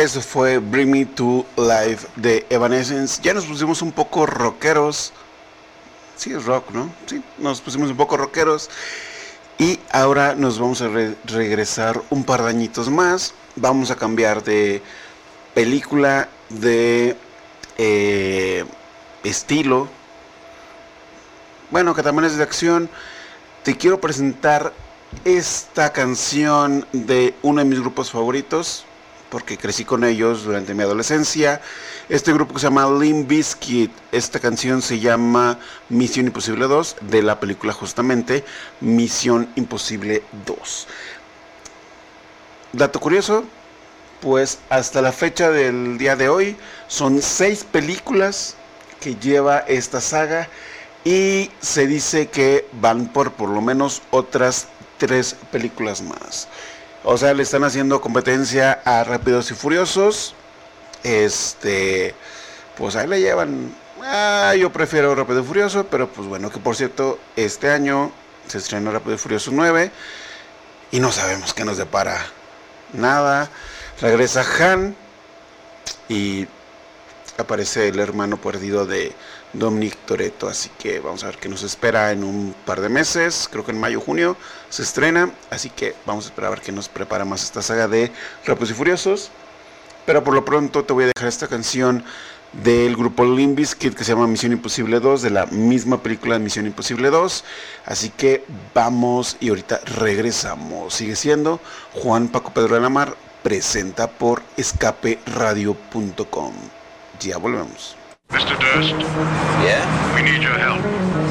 Speaker 1: Eso fue Bring Me to Life de Evanescence. Ya nos pusimos un poco rockeros. Sí, es rock, ¿no? Sí, nos pusimos un poco rockeros. Y ahora nos vamos a re- regresar un par de añitos más. Vamos a cambiar de película, de eh, estilo. Bueno, que también es de acción. Te quiero presentar esta canción de uno de mis grupos favoritos, porque crecí con ellos durante mi adolescencia. Este grupo que se llama Limp Bizkit. Esta canción se llama Misión Imposible 2, de la película justamente Misión Imposible 2. Dato curioso, pues hasta la fecha del día de hoy son seis películas que lleva esta saga y se dice que van por por lo menos otras tres películas más. O sea, le están haciendo competencia a Rápidos y Furiosos. Este, pues ahí le llevan. Ah, yo prefiero Rápido y Furioso, pero pues bueno, que por cierto, este año se estrena Rápido y Furioso 9 y no sabemos qué nos depara. Nada. Regresa Han y aparece el hermano perdido de Dominic Toretto, así que vamos a ver qué nos espera en un par de meses, creo que en mayo junio se estrena, así que vamos a esperar a ver qué nos prepara más esta saga de Rápidos y Furiosos. Pero por lo pronto te voy a dejar esta canción del grupo Limp Bizkit que se llama Misión Imposible 2, de la misma película de Misión Imposible 2. Así que vamos y ahorita regresamos. Sigue siendo Juan Paco Pedro de la Mar, presenta por escaperadio.com. Ya volvemos.
Speaker 6: Mr. Durst,
Speaker 7: Yeah?
Speaker 6: we need your help.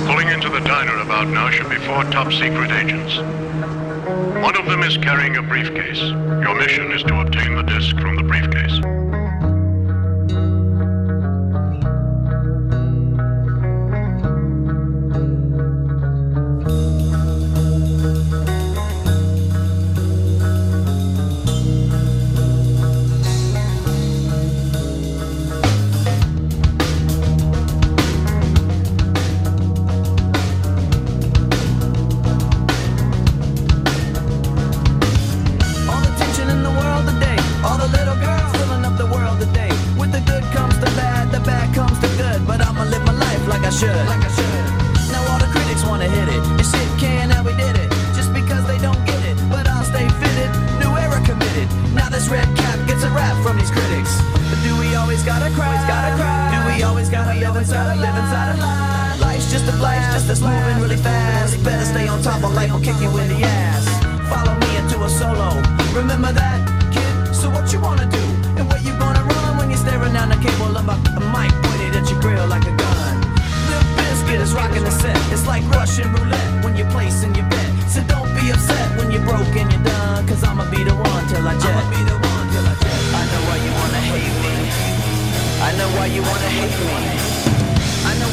Speaker 6: Pulling into the diner about now should be four top secret agents. One of them is carrying a briefcase. Your mission is to obtain the disc from the briefcase.
Speaker 7: Inside, live inside a lie? Life's just a blast, just that's moving really fast. Better stay on top of life or kick you in the ass. Follow me into a solo. Remember that, kid? So what you wanna do? And where you gonna run when you're staring down the cable of a, a mic pointed at your grill like a gun? The biscuit is rocking the set. It's like Russian roulette when you're placing your bet. So don't be upset when you're broke and you're done. Cause I'ma be the one till I jet. I'ma be the one till I jet. I know why you wanna hate me. I know why you wanna hate me.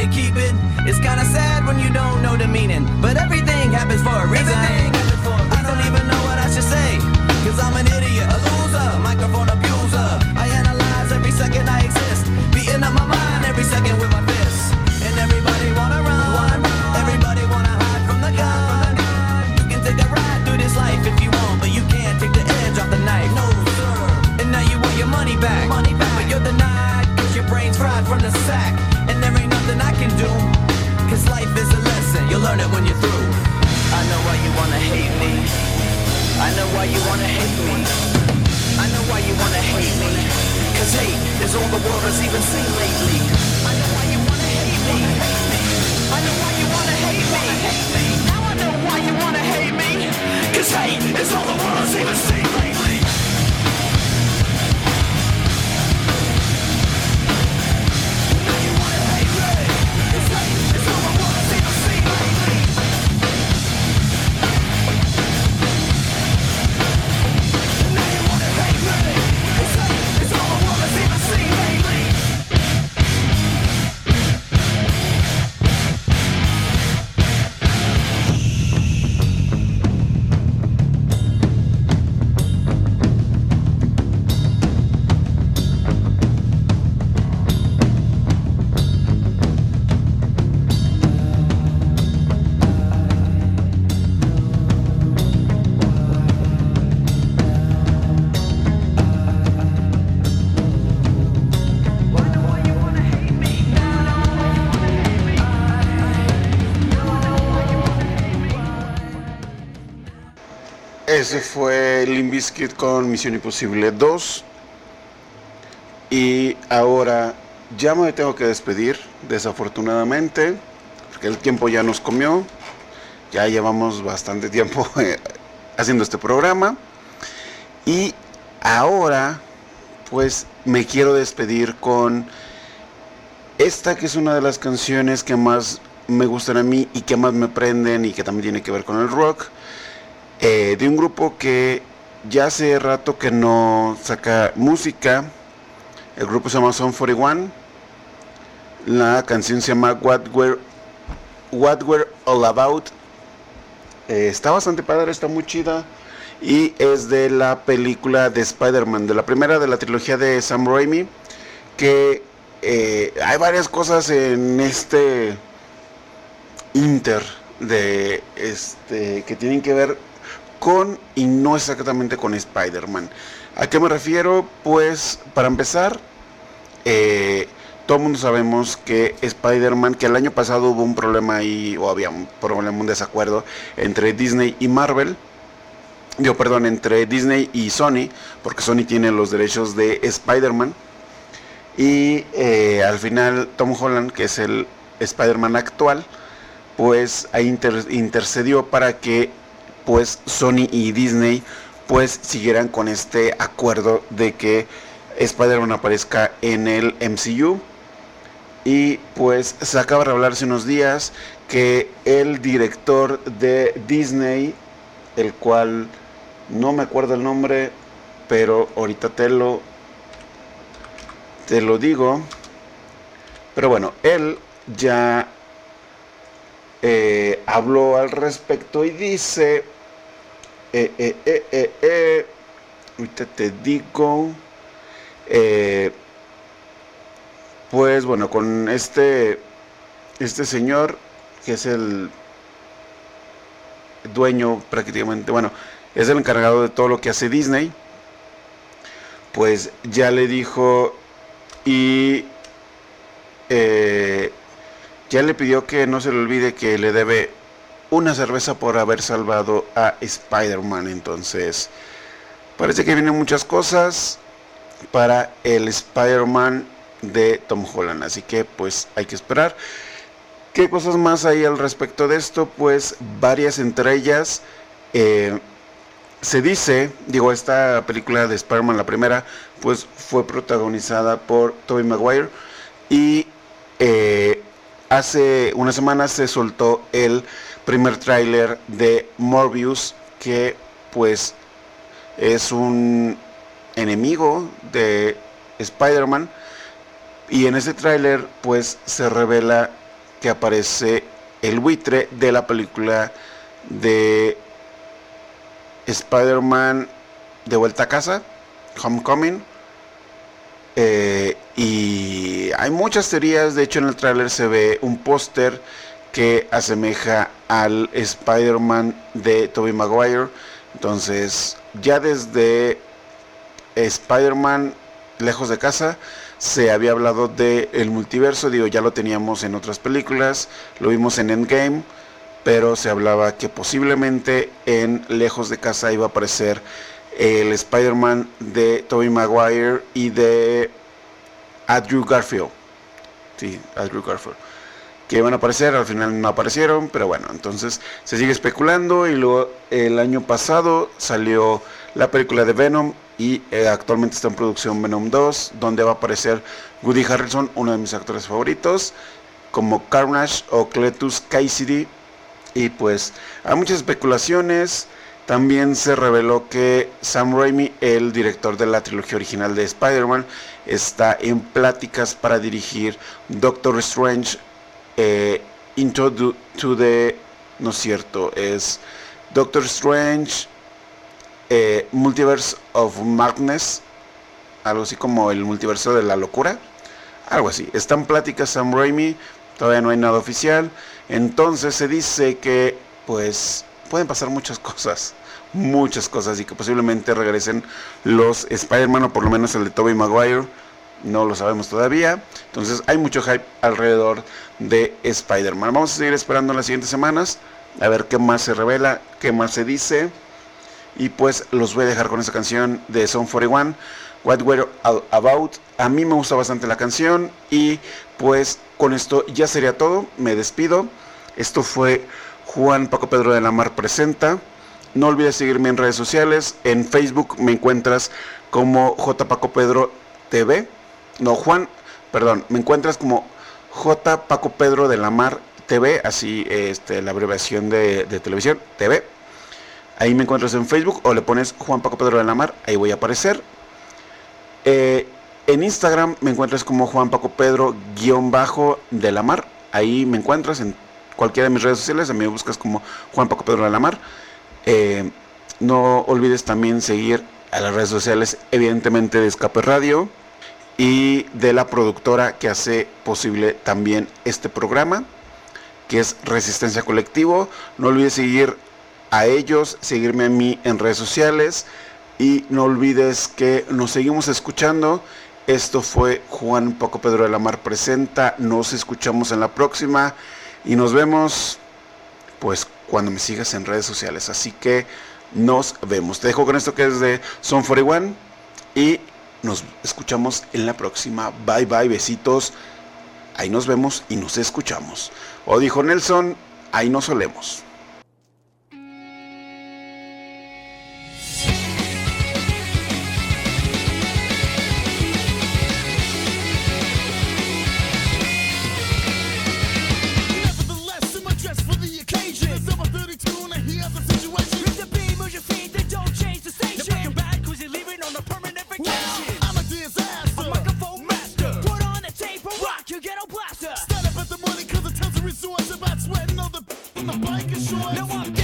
Speaker 7: Life and where they keep it?
Speaker 1: Ese fue Limbiskit con Misión Imposible 2. Y ahora ya me tengo que despedir, desafortunadamente, porque el tiempo ya nos comió. Ya llevamos bastante tiempo eh, haciendo este programa. Y ahora, pues me quiero despedir con esta que es una de las canciones que más me gustan a mí y que más me prenden y que también tiene que ver con el rock eh, de un grupo que ya hace rato que no saca música. El grupo se llama Son 41. La canción se llama What We're, What We're All About. Eh, está bastante padre, está muy chida. Y es de la película de Spider-Man, de la primera de la trilogía de Sam Raimi. Que eh, hay varias cosas en este inter de este que tienen que ver con y no exactamente con Spider-Man. ¿A qué me refiero? Pues para empezar, eh, todo el mundo sabemos que Spider-Man, que el año pasado hubo un problema ahí, o había un problema, un desacuerdo entre Disney y Marvel. Yo, perdón, entre Disney y Sony, porque Sony tiene los derechos de Spider-Man. Y eh, al final Tom Holland, que es el Spider-Man actual, pues ahí inter- intercedió para que pues Sony y Disney pues siguieran con este acuerdo de que Spider-Man aparezca en el MCU. Y pues se acaba de hablar hace unos días que el director de Disney, el cual no me acuerdo el nombre, pero ahorita te lo te lo digo. Pero bueno, él ya eh, habló al respecto y dice, eh, eh, eh, eh, eh, ahorita te digo, eh, pues bueno, con este, este señor que es el dueño prácticamente, bueno, es el encargado de todo lo que hace Disney, pues ya le dijo y eh, ya le pidió que no se le olvide que le debe una cerveza por haber salvado a Spider-Man. Entonces, parece que vienen muchas cosas para el Spider-Man de Tom Holland. Así que pues hay que esperar. ¿Qué cosas más hay al respecto de esto? Pues varias entre ellas. eh, se dice, digo, esta película de Spider-Man, la primera, pues fue protagonizada por Tobey Maguire. Y eh, hace unas semanas se soltó el primer tráiler de Morbius, que pues es un enemigo de Spider-Man. Y en ese tráiler pues se revela que aparece el buitre de la película de Spider-Man de vuelta a casa, Homecoming. Eh, y hay muchas teorías, de hecho en el tráiler se ve un póster que asemeja al Spider-Man de Tobey Maguire. Entonces, ya desde Spider-Man lejos de casa se había hablado del el multiverso, digo, ya lo teníamos en otras películas, lo vimos en Endgame, pero se hablaba que posiblemente en lejos de casa iba a aparecer el Spider-Man de Tobey Maguire y de Andrew Garfield. Sí, Andrew Garfield. Que iban a aparecer, al final no aparecieron, pero bueno, entonces se sigue especulando y luego el año pasado salió la película de Venom y eh, actualmente está en producción Venom 2, donde va a aparecer Woody Harrelson, uno de mis actores favoritos, como Carnage o Cletus Cassidy. Y pues hay muchas especulaciones. También se reveló que Sam Raimi, el director de la trilogía original de Spider-Man, está en pláticas para dirigir Doctor Strange eh, Into the, to the... No es cierto, es Doctor Strange eh, Multiverse of Madness, algo así como el multiverso de la locura, algo así. Están pláticas Sam Raimi, todavía no hay nada oficial, entonces se dice que pues pueden pasar muchas cosas, muchas cosas y que posiblemente regresen los Spider-Man o por lo menos el de Tobey Maguire. No lo sabemos todavía. Entonces hay mucho hype alrededor de Spider-Man. Vamos a seguir esperando en las siguientes semanas. A ver qué más se revela, qué más se dice. Y pues los voy a dejar con esta canción de Son 41, What We're All About. A mí me gusta bastante la canción y pues con esto ya sería todo. Me despido. Esto fue Juan Paco Pedro de la Mar Presenta. No olvides seguirme en redes sociales. En Facebook me encuentras como J. Pedro TV. No, Juan, perdón, me encuentras como J. Paco Pedro de la Mar TV, así este, la abreviación de, televisión, TV. Ahí me encuentras en Facebook o le pones Juan Paco Pedro de la Mar, ahí voy a aparecer. Eh, en Instagram me encuentras como Juan Paco Pedro guion bajo de la Mar. Ahí me encuentras en cualquiera de mis redes sociales. A mí me buscas como Juan Paco Pedro de la Mar. Eh, no olvides también seguir a las redes sociales, evidentemente de Escape Radio y de la productora que hace posible también este programa, que es Resistencia Colectivo. No olvides seguir a ellos, seguirme a mí en redes sociales y no olvides que nos seguimos escuchando. Esto fue Juan Paco Pedro de la Mar presenta. Nos escuchamos en la próxima y nos vemos pues cuando me sigas en redes sociales. Así que nos vemos. Te dejo con esto que es de Son 41 y nos escuchamos en la próxima. Bye bye, besitos. Ahí nos vemos y nos escuchamos. O dijo Nelson, ahí nos solemos.
Speaker 8: On the on the bike and shorts. Now I'm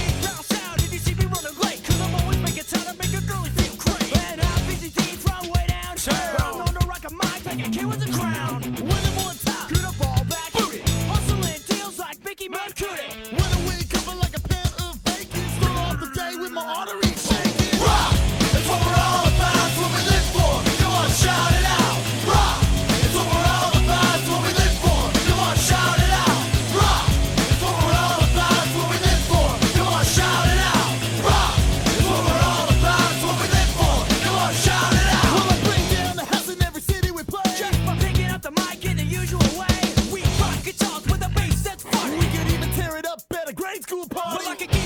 Speaker 8: party. Well, I
Speaker 1: can get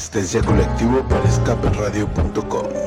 Speaker 1: Resistencia Colectivo para escaperadio.com.